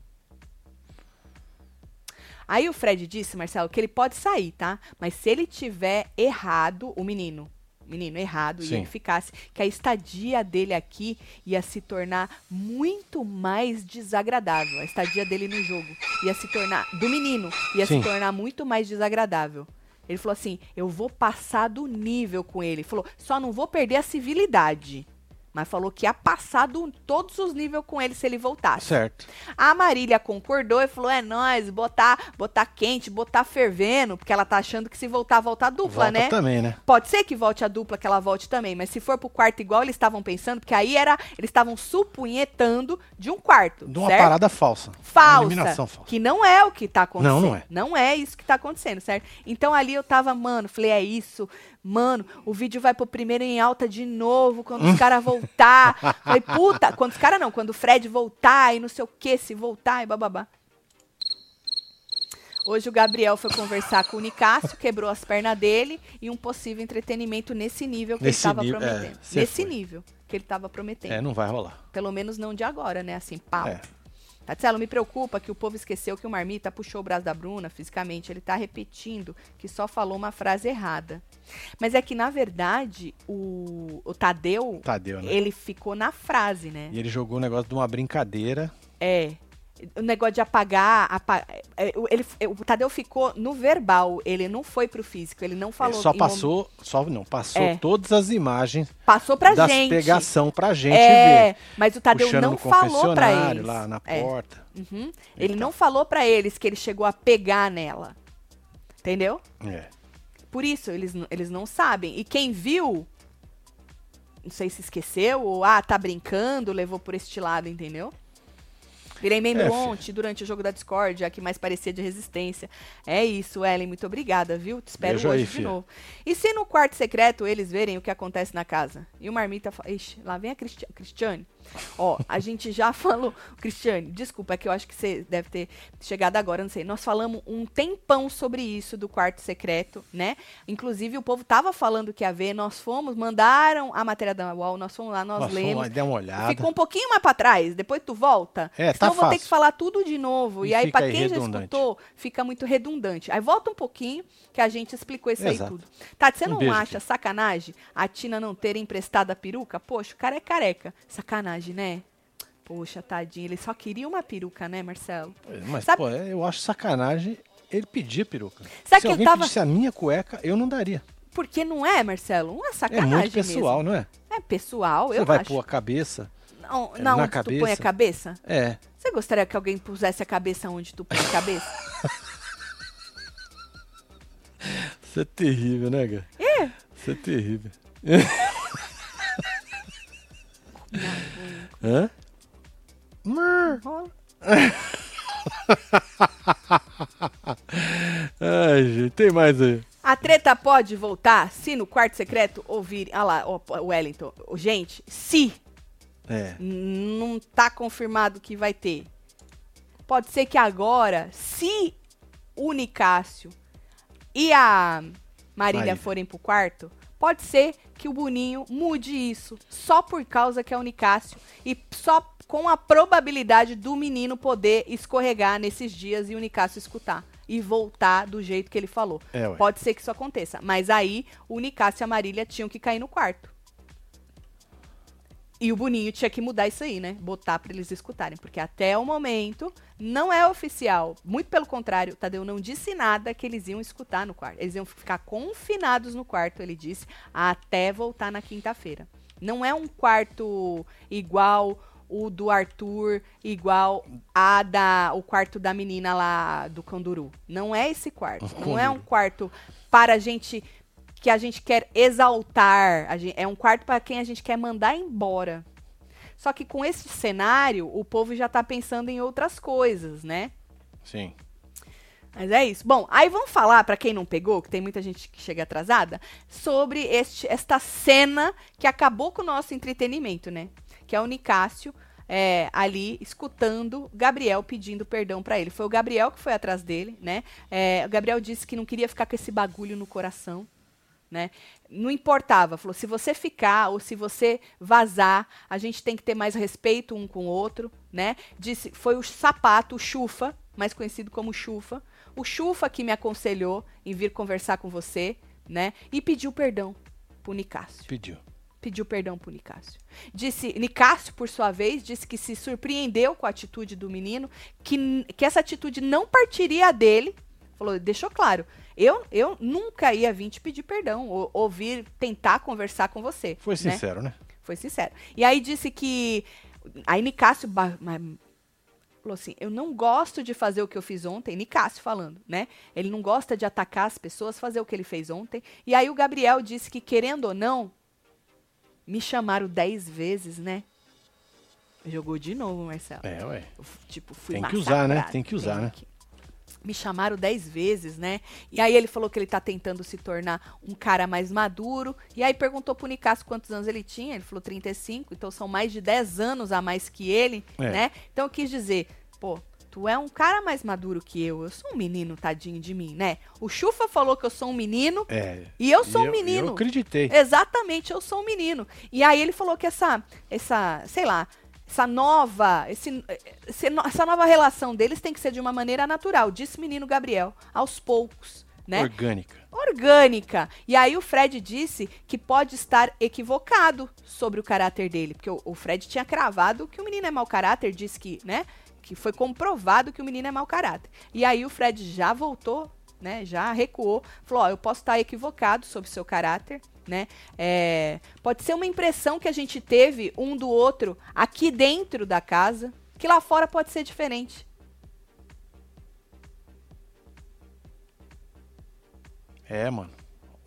Aí o Fred disse, Marcelo, que ele pode sair, tá? Mas se ele tiver errado, o menino, menino errado, e Sim. ele ficasse, que a estadia dele aqui ia se tornar muito mais desagradável. A estadia dele no jogo ia se tornar, do menino, ia Sim. se tornar muito mais desagradável. Ele falou assim: eu vou passar do nível com ele. Ele falou, só não vou perder a civilidade. Mas falou que ia passar do, todos os níveis com ele se ele voltasse. Certo. A Marília concordou e falou: é nóis, botar, botar quente, botar fervendo, porque ela tá achando que se voltar, volta a dupla, Volta né? também, né? Pode ser que volte a dupla, que ela volte também, mas se for pro quarto igual eles estavam pensando, porque aí era. Eles estavam supunhetando de um quarto. De uma certo? parada falsa. Uma falsa, eliminação falsa. que não é o que tá acontecendo. Não, não é. Não é isso que tá acontecendo, certo? Então ali eu tava, mano, falei, é isso, mano, o vídeo vai pro primeiro em alta de novo quando os caras voltar. Falei, puta, quando os caras não, quando o Fred voltar e não sei o que, se voltar e bababá. Hoje o Gabriel foi conversar com o Nicásio, quebrou as pernas dele e um possível entretenimento nesse nível que Nesse ele tava nível, é, prometendo. cê nesse foi. nível que ele tava prometendo. É, não vai rolar. Pelo menos não de agora, né? Assim, pau. É. Tatselo, me preocupa que o povo esqueceu que o Marmita puxou o braço da Bruna fisicamente. Ele tá repetindo que só falou uma frase errada. Mas é que, na verdade, o, o Tadeu, Tadeu, né? ele ficou na frase, né? E ele jogou o negócio de uma brincadeira. É. O negócio de apagar. apa- é, o- ele, o Tadeu ficou no verbal, ele não foi pro físico, ele não falou. Ele só passou, só não, passou É. todas as imagens Passou pra das gente. pegação pra gente é, ver. mas o Tadeu Puxando não falou pra eles. lá na É. porta. Uhum. Ele não falou pra eles que ele chegou a pegar nela. Entendeu? É. Por isso, eles, eles não sabem. E quem viu, não sei se esqueceu, ou ah, tá brincando, levou por este lado, entendeu? Virei membro É, ontem, durante o jogo da Discord, a que mais parecia de resistência. É isso, Ellen, muito obrigada, viu? Te espero hoje aí, de novo. E se no quarto secreto eles verem o que acontece na casa? E o Marmita fala, ixi, lá vem a Cristi Cristiane. Ó, a gente já [laughs] falou, Cristiane, desculpa, é que eu acho que você deve ter chegado agora, não sei. Nós falamos um tempão sobre isso do quarto secreto, né? Inclusive o povo tava falando que ia ver, nós fomos, mandaram a matéria da UOL, nós fomos lá, nós, Nós fomos lemos. lá, deu uma olhada. Ficou um pouquinho mais pra trás, depois tu volta. É, senão tá eu vou ter fácil. que falar tudo de novo. E, E aí, pra aí quem já escutou, fica muito redundante. Aí volta um pouquinho, que a gente explicou isso aí Exato. tudo. Tati, você Um não beijo, acha sacanagem a Tina não ter emprestado a peruca? Poxa, o cara é careca. Sacanagem, né? Poxa, tadinho, ele só queria uma peruca, né, Marcelo? Mas, Sabe- pô, é, eu acho sacanagem ele pedir peruca. Sabe Se alguém tava- pedisse a minha cueca, eu não daria. Porque não é, Marcelo? Não é É sacanagem muito pessoal, mesmo. não é? É pessoal, Você eu vai acho. pôr a cabeça. Não, é, não na onde tu põe a cabeça. cabeça? É. Você gostaria que alguém pusesse a cabeça onde tu põe a cabeça? [laughs] Isso é terrível, né, cara? É. Isso é terrível. [laughs] Hã? [laughs] Ai, gente, tem mais aí. A treta pode voltar se no quarto secreto ouvir. Ah lá, o Wellington. Gente, se É. não tá confirmado que vai ter. Pode ser que agora, se o Nicásio e a Marília, Marília. forem pro quarto, pode ser que o Boninho mude isso. Só por causa que é o Nicásio. E só com a probabilidade do menino poder escorregar nesses dias e o Nicásio escutar. E voltar do jeito que ele falou. É. Pode ser que isso aconteça. Mas aí o Nicásio e a Marília tinham que cair no quarto. E o Boninho tinha que mudar isso aí, né? Botar pra eles escutarem. Porque até o momento não é oficial. Muito pelo contrário, o Tadeu não disse nada que eles iam escutar no quarto. Eles iam ficar confinados no quarto, ele disse, até voltar na quinta-feira. Não é um quarto igual o do Arthur, igual a da o quarto da menina lá do Canduru. Não é esse quarto. Não é um quarto para a gente que a gente quer exaltar. A gen- é um quarto para quem a gente quer mandar embora. Só que com esse cenário, o povo já tá pensando em outras coisas, né? Sim. Mas é isso. Bom, aí vamos falar, pra quem não pegou, que tem muita gente que chega atrasada, sobre este, esta cena que acabou com o nosso entretenimento, né? Que é o Nicásio é, ali escutando Gabriel pedindo perdão pra ele. Foi o Gabriel que foi atrás dele, né? É, o Gabriel disse que não queria ficar com esse bagulho no coração. Né? Não importava, falou, se você ficar ou se você vazar, a gente tem que ter mais respeito um com o outro, né? Disse, foi o sapato, o Chufa, mais conhecido como Chufa, o Chufa que me aconselhou em vir conversar com você, né? E pediu perdão pro Nicásio Pediu. pediu perdão pro Nicásio. Disse, Nicásio, por sua vez, disse que se surpreendeu com a atitude do menino, que, que essa atitude não partiria dele. Falou, deixou claro. Eu, eu nunca ia vir te pedir perdão, ou, ou vir tentar conversar com você. Foi né? sincero, né? Foi sincero. E aí disse que. Aí Nicásio falou assim: Eu não gosto de fazer o que eu fiz ontem. Nicásio falando, né? Ele não gosta de atacar as pessoas, fazer o que ele fez ontem. E aí o Gabriel disse que, querendo ou não, me chamaram dez vezes, né? Jogou de novo, Marcelo. É, ué. Eu, tipo, fui Tem que usar, né? Tem que usar, né? que- Me chamaram dez vezes, né? E aí ele falou que ele tá tentando se tornar um cara mais maduro. E aí perguntou pro Nicasso quantos anos ele tinha. Ele falou 35, então são mais de 10 anos a mais que ele, É. né? Então eu quis dizer, pô, tu é um cara mais maduro que eu. Eu sou um menino, tadinho de mim, né? O Chufa falou que eu sou um menino É. e eu sou E um menino. Eu acreditei. Exatamente, eu sou um menino. E aí ele falou que essa, essa, sei lá, essa nova, esse, essa nova relação deles tem que ser de uma maneira natural, disse menino Gabriel, aos poucos, né? Orgânica. Orgânica. E aí o Fred disse que pode estar equivocado sobre o caráter dele, porque o, o Fred tinha cravado que o menino é mau caráter, disse que, né, que foi comprovado que o menino é mau caráter. E aí o Fred já voltou, né, já recuou, falou, ó, eu posso estar equivocado sobre o seu caráter, né, é, pode ser uma impressão que a gente teve um do outro aqui dentro da casa, que lá fora pode ser diferente. É, mano.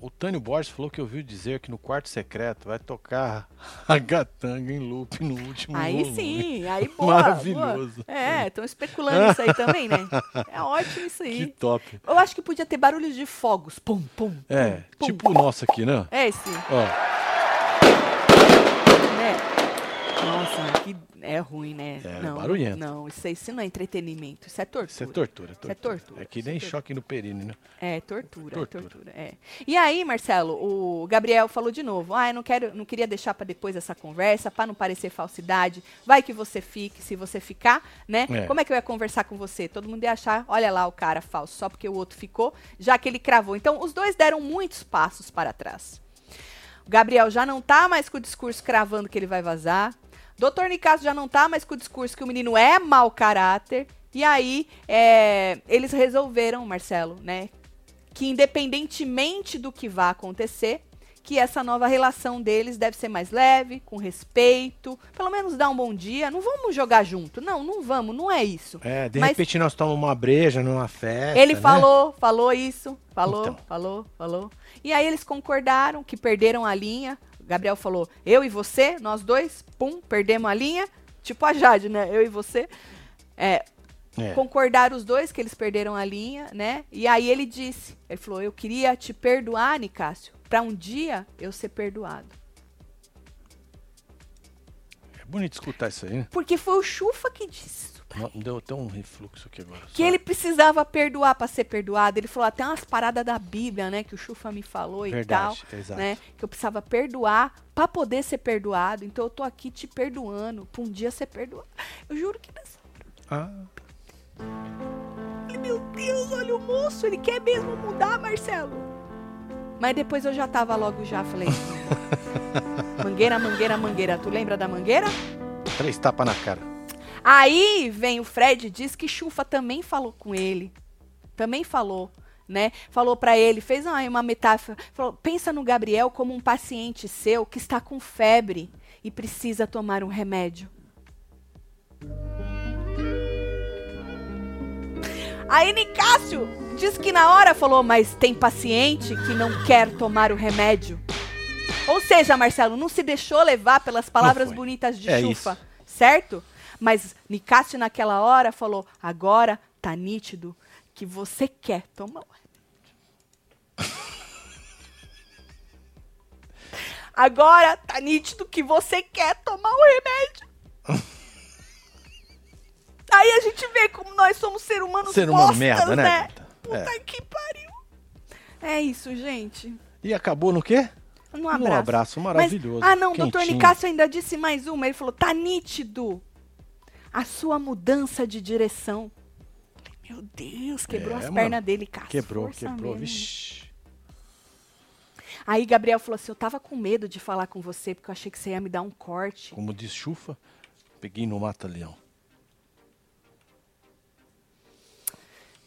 O Tânio Borges falou que ouviu dizer que no quarto secreto vai tocar a gatanga em loop no último Aí volume. sim, aí boa. Maravilhoso. boa. É, estão especulando isso aí também, né? [laughs] É ótimo isso Que aí. top. Eu acho que podia ter barulhos de fogos. Pum, pum. É, pum, tipo o nosso aqui, né? É esse, Ó, né? Nossa, que é ruim, né? É, não, barulhento. Não, isso isso não é entretenimento, isso é tortura. isso é tortura. Isso é tortura, É que nem é tortura. choque no perine, né? É, tortura, Tortura. tortura. é. E aí, Marcelo, o Gabriel falou de novo: "Ah, eu não quero, não queria deixar pra depois essa conversa, pra não parecer falsidade. Vai que você fique, se você ficar, né? É. Como é que eu ia conversar com você? Todo mundo ia achar, olha lá o cara falso, só porque o outro ficou, já que ele cravou. Então, os dois deram muitos passos para trás. O Gabriel já não tá mais com o discurso cravando que ele vai vazar. Doutor Nicasso já não tá mais com o discurso que o menino é mau caráter. E aí, é, eles resolveram, Marcelo, né? Que independentemente do que vá acontecer, que essa nova relação deles deve ser mais leve, com respeito, pelo menos dar um bom dia. Não vamos jogar junto. Não, não vamos, não é isso. É, de Mas- repente nós tomamos uma breja numa festa. Ele né? falou, falou isso, falou, Então. falou, falou. E aí eles concordaram que perderam a linha. Gabriel falou, eu e você, nós dois, pum, perdemos a linha. Tipo a Jade, né? Eu e você. É, É. Concordaram os dois que eles perderam a linha, né? E aí ele disse, ele falou, eu queria te perdoar, Nicásio, para um dia eu ser perdoado. É bonito escutar isso aí, né? Porque foi o Chufa que disse Não, Deu até um refluxo aqui agora. Que só. ele precisava perdoar para ser perdoado. Ele falou até umas paradas da Bíblia, né? Que o Chufa me falou e Verdade, tal. exato. Né? Que eu precisava perdoar para poder ser perdoado. Então eu tô aqui te perdoando pra um dia ser perdoado. Eu juro que nessa Ah, Ai, Meu Deus, olha o moço, ele quer mesmo mudar, Marcelo. Mas depois eu já tava logo já, falei. mangueira, mangueira, mangueira. Tu lembra da mangueira? três tapas na cara. Aí vem o Fred e diz que Chufa também falou com ele. Também falou, né? Falou pra ele, fez uma, uma metáfora. Falou: pensa no Gabriel como um paciente seu que está com febre e precisa tomar um remédio. Aí Nicásio diz que na hora falou, mas tem paciente que não quer tomar o remédio. Ou seja, Marcelo, não se deixou levar pelas palavras bonitas de É Chufa, isso. certo? Mas Nicásio naquela hora falou, agora tá nítido que você quer tomar o remédio. Agora tá nítido que você quer tomar o remédio. Aí a gente vê como nós somos ser humanos Ser humano bostas, merda, né? né? Puta É. que pariu. É isso, gente. E acabou no quê? Um abraço. Um abraço maravilhoso. Mas, ah, não, o doutor. Nicásio ainda disse mais uma. Ele falou: tá nítido a sua mudança de direção. Meu Deus, quebrou É, as mano. pernas dele, cara. Quebrou, quebrou. mesmo. Vixi. Aí Gabriel falou assim: eu tava com medo de falar com você, porque eu achei que você ia me dar um corte. Como diz Chufa, peguei no mata-leão.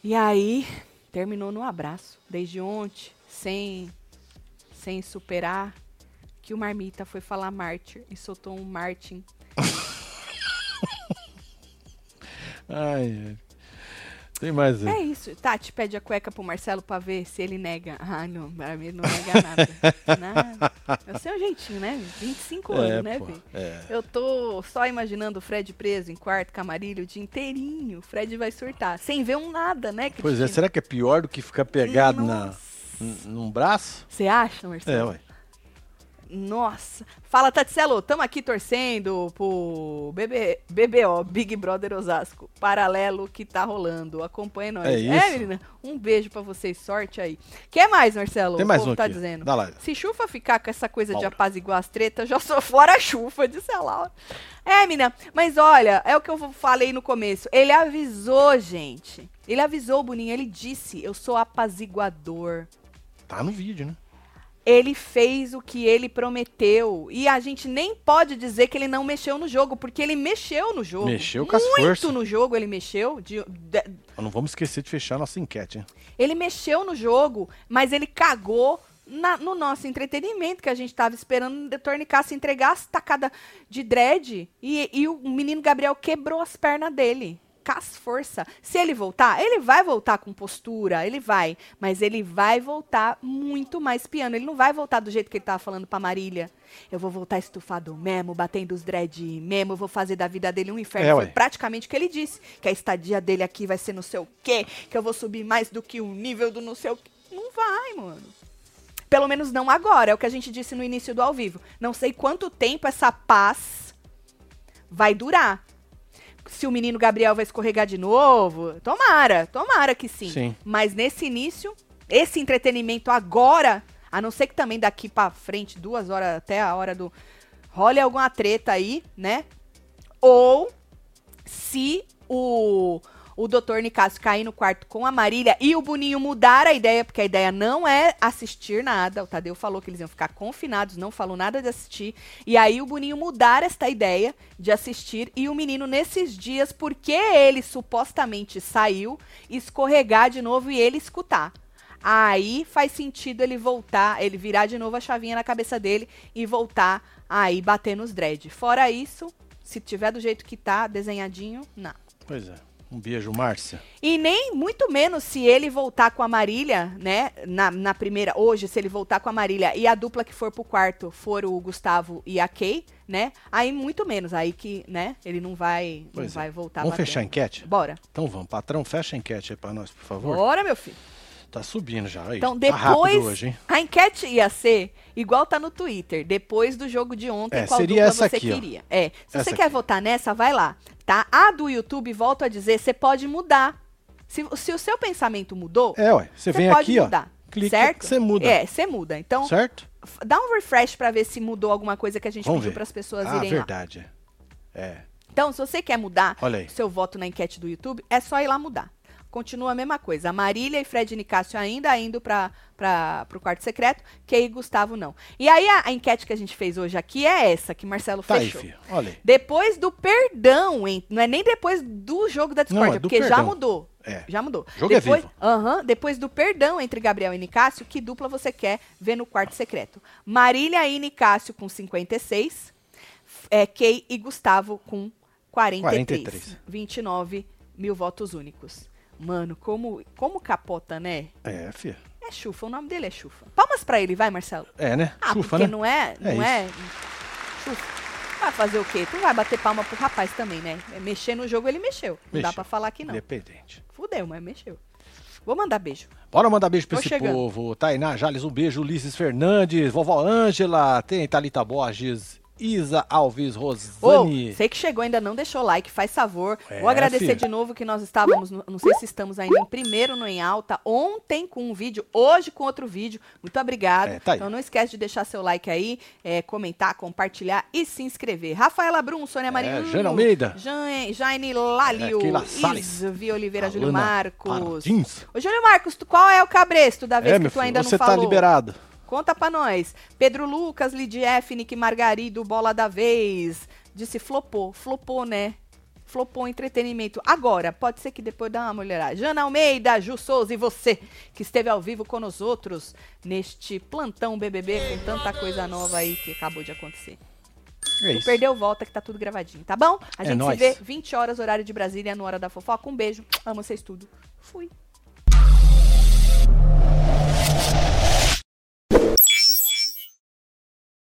E aí, terminou no abraço. Desde ontem, sem, sem superar, que o Marmita foi falar mártir e soltou um Martin. [laughs] Ai, ai. Tem mais aí. É isso. Tati pede a cueca pro Marcelo pra ver se ele nega. Ah, não, pra mim não nega [laughs] nada. nada. É o seu jeitinho, né? 25 anos, né, pô, é. Eu tô só imaginando o Fred preso em quarto, camarilho, o dia inteirinho. O Fred vai surtar. Sem ver um nada, né, Pois é, Cristina? será que é pior do que ficar pegado na, Nossa. num braço? Você acha, Marcelo? É, ué. Nossa. Fala, Tatselo, tamo aqui torcendo pro BB, BBO, Big Brother Osasco. Paralelo que tá rolando. Acompanha nós. É isso. menina? Um beijo pra vocês. Sorte aí. Quer mais, Marcelo? Tem mais O povo um tá aqui. dizendo. Dá lá. Se Chufa ficar com essa coisa de apaziguar as tretas, já sou fora a Chufa, disse a Laura. É, menina, mas olha, é o que eu falei no começo. Ele avisou, gente. Ele avisou o Boninho, ele disse, eu sou apaziguador. Tá no vídeo, né? Ele fez o que ele prometeu. E a gente nem pode dizer que ele não mexeu no jogo, porque ele mexeu no jogo. Mexeu com as Muito forças. no jogo ele mexeu. de- de- Não vamos esquecer de fechar nossa enquete, hein? ele mexeu no jogo, mas ele cagou na- no nosso entretenimento, que a gente tava esperando o Dr. Nicasso entregar as tacadas de dread. E, e o menino Gabriel quebrou as pernas dele. As força. Se ele voltar, ele vai voltar com postura, ele vai. Mas ele vai voltar muito mais piano. Ele não vai voltar do jeito que ele tava falando pra Marília. Eu vou voltar estufado mesmo, batendo os dread mesmo, eu vou fazer da vida dele um inferno. É, Foi praticamente o que ele disse. Que a estadia dele aqui vai ser não sei o quê, que eu vou subir mais do que o nível do não sei o quê. Não vai, mano. Pelo menos não agora, é o que a gente disse no início do ao vivo. Não sei quanto tempo essa paz vai durar. Se o menino Gabriel vai escorregar de novo, tomara, tomara que sim. Sim. Mas nesse início, esse entretenimento agora, a não ser que também daqui pra frente, duas horas até a hora do. role alguma treta aí, né? Ou se o, o doutor Nicásio cair no quarto com a Marília e o Boninho mudar a ideia, porque a ideia não é assistir nada. O Tadeu falou que eles iam ficar confinados, não falou nada de assistir. E aí o Boninho mudar esta ideia de assistir e o menino nesses dias, porque ele supostamente saiu, escorregar de novo e ele escutar. Aí faz sentido ele voltar, ele virar de novo a chavinha na cabeça dele e voltar aí bater nos dread. Fora isso, se tiver do jeito que tá, desenhadinho, não. Pois é. Um beijo, Márcia. E nem muito menos se ele voltar com a Marília, né? Na, na primeira, hoje, se ele voltar com a Marília e a dupla que for pro quarto for o Gustavo e a Kay, né? Aí muito menos. Aí que, né? Ele não vai, não é. vai voltar Vamos fechar a enquete? Bora. Então vamos, patrão, fecha a enquete aí pra nós, por favor. Bora, meu filho. Tá subindo já. Aí. Então, Tá depois. hoje, hein? a enquete ia ser igual tá no Twitter, depois do jogo de ontem, É, qual seria dupla essa você aqui, ó. queria. É. Se Essa você quer aqui. votar nessa, vai lá. Tá? A do YouTube, volto a dizer, você pode mudar. Se, se o seu pensamento mudou, É, ué. Você vem pode aqui, mudar. ó. Clica, certo? você muda. É, você muda. Então, Certo? dá um refresh pra ver se mudou alguma coisa que a gente Vamos pediu para as pessoas ah, irem lá. verdade. É. Então, se você quer mudar seu voto na enquete do YouTube, é só ir lá mudar. Continua a mesma coisa. A Marília e Fred Nicásio ainda indo para o quarto secreto, Kay e Gustavo não. E aí a, a enquete que a gente fez hoje aqui é essa, que Marcelo Tá aí, fechou. filho. Olha aí. Depois do perdão, hein? não é nem depois do jogo da discórdia, é porque já perdão. mudou. É. Já mudou. O jogo é depois, vivo. Aham, depois do perdão entre Gabriel e Nicásio, que dupla você quer ver no quarto secreto? Marília e Nicásio com 56, f- é, Kay e Gustavo com 43. 43. 29 mil votos únicos. Mano, como, como capota, né? É, filho. É Chufa, o nome dele é Chufa. Palmas pra ele, vai, Marcelo. É, né? Ah, Chufa, porque né? não é, É não é, Chufa. Vai fazer o quê? Tu vai bater palma pro rapaz também, né? Mexer no jogo, ele mexeu. Não dá pra falar que não. Independente. Fudeu, mas mexeu. Vou mandar beijo. Bora mandar beijo pra Tô esse chegando. povo. Tainá Jales, um beijo. Ulisses Fernandes, vovó Ângela, tem Thalita Borges, Isa Alves Ô, Rosane. você que chegou ainda não deixou like, faz favor. É, Vou agradecer filho. de novo que nós estávamos, no- não sei se estamos ainda em primeiro no Em Alta, ontem com um vídeo, hoje com outro vídeo. Muito obrigada. É, tá. Então não esquece de deixar seu like aí, é, comentar, compartilhar e se inscrever. Rafaela Brum, Sônia Marinho. Jane Almeida. Jan- Jaine Lalio. É. Isvi Oliveira, Júlio Marcos. Martins. Ô, Júlio Marcos, tu- qual é o cabresto da vez É, que meu tu filho, ainda você não falou? tá liberado. Conta pra nós. Pedro Lucas, Nick Margarido, Bola da Vez. Disse flopou. Flopou, né? Flopou entretenimento. Agora, pode ser que depois dá uma mulherada. Jana Almeida, Ju Souza e você, que esteve ao vivo com nós outros neste plantão BBB com tanta coisa nova aí que acabou de acontecer. É Tu perdeu, volta que tá tudo gravadinho, tá bom? A É gente se nóis. vê 20 horas, horário de Brasília, no Hora da Fofoca. Um beijo. Amo vocês tudo. Fui.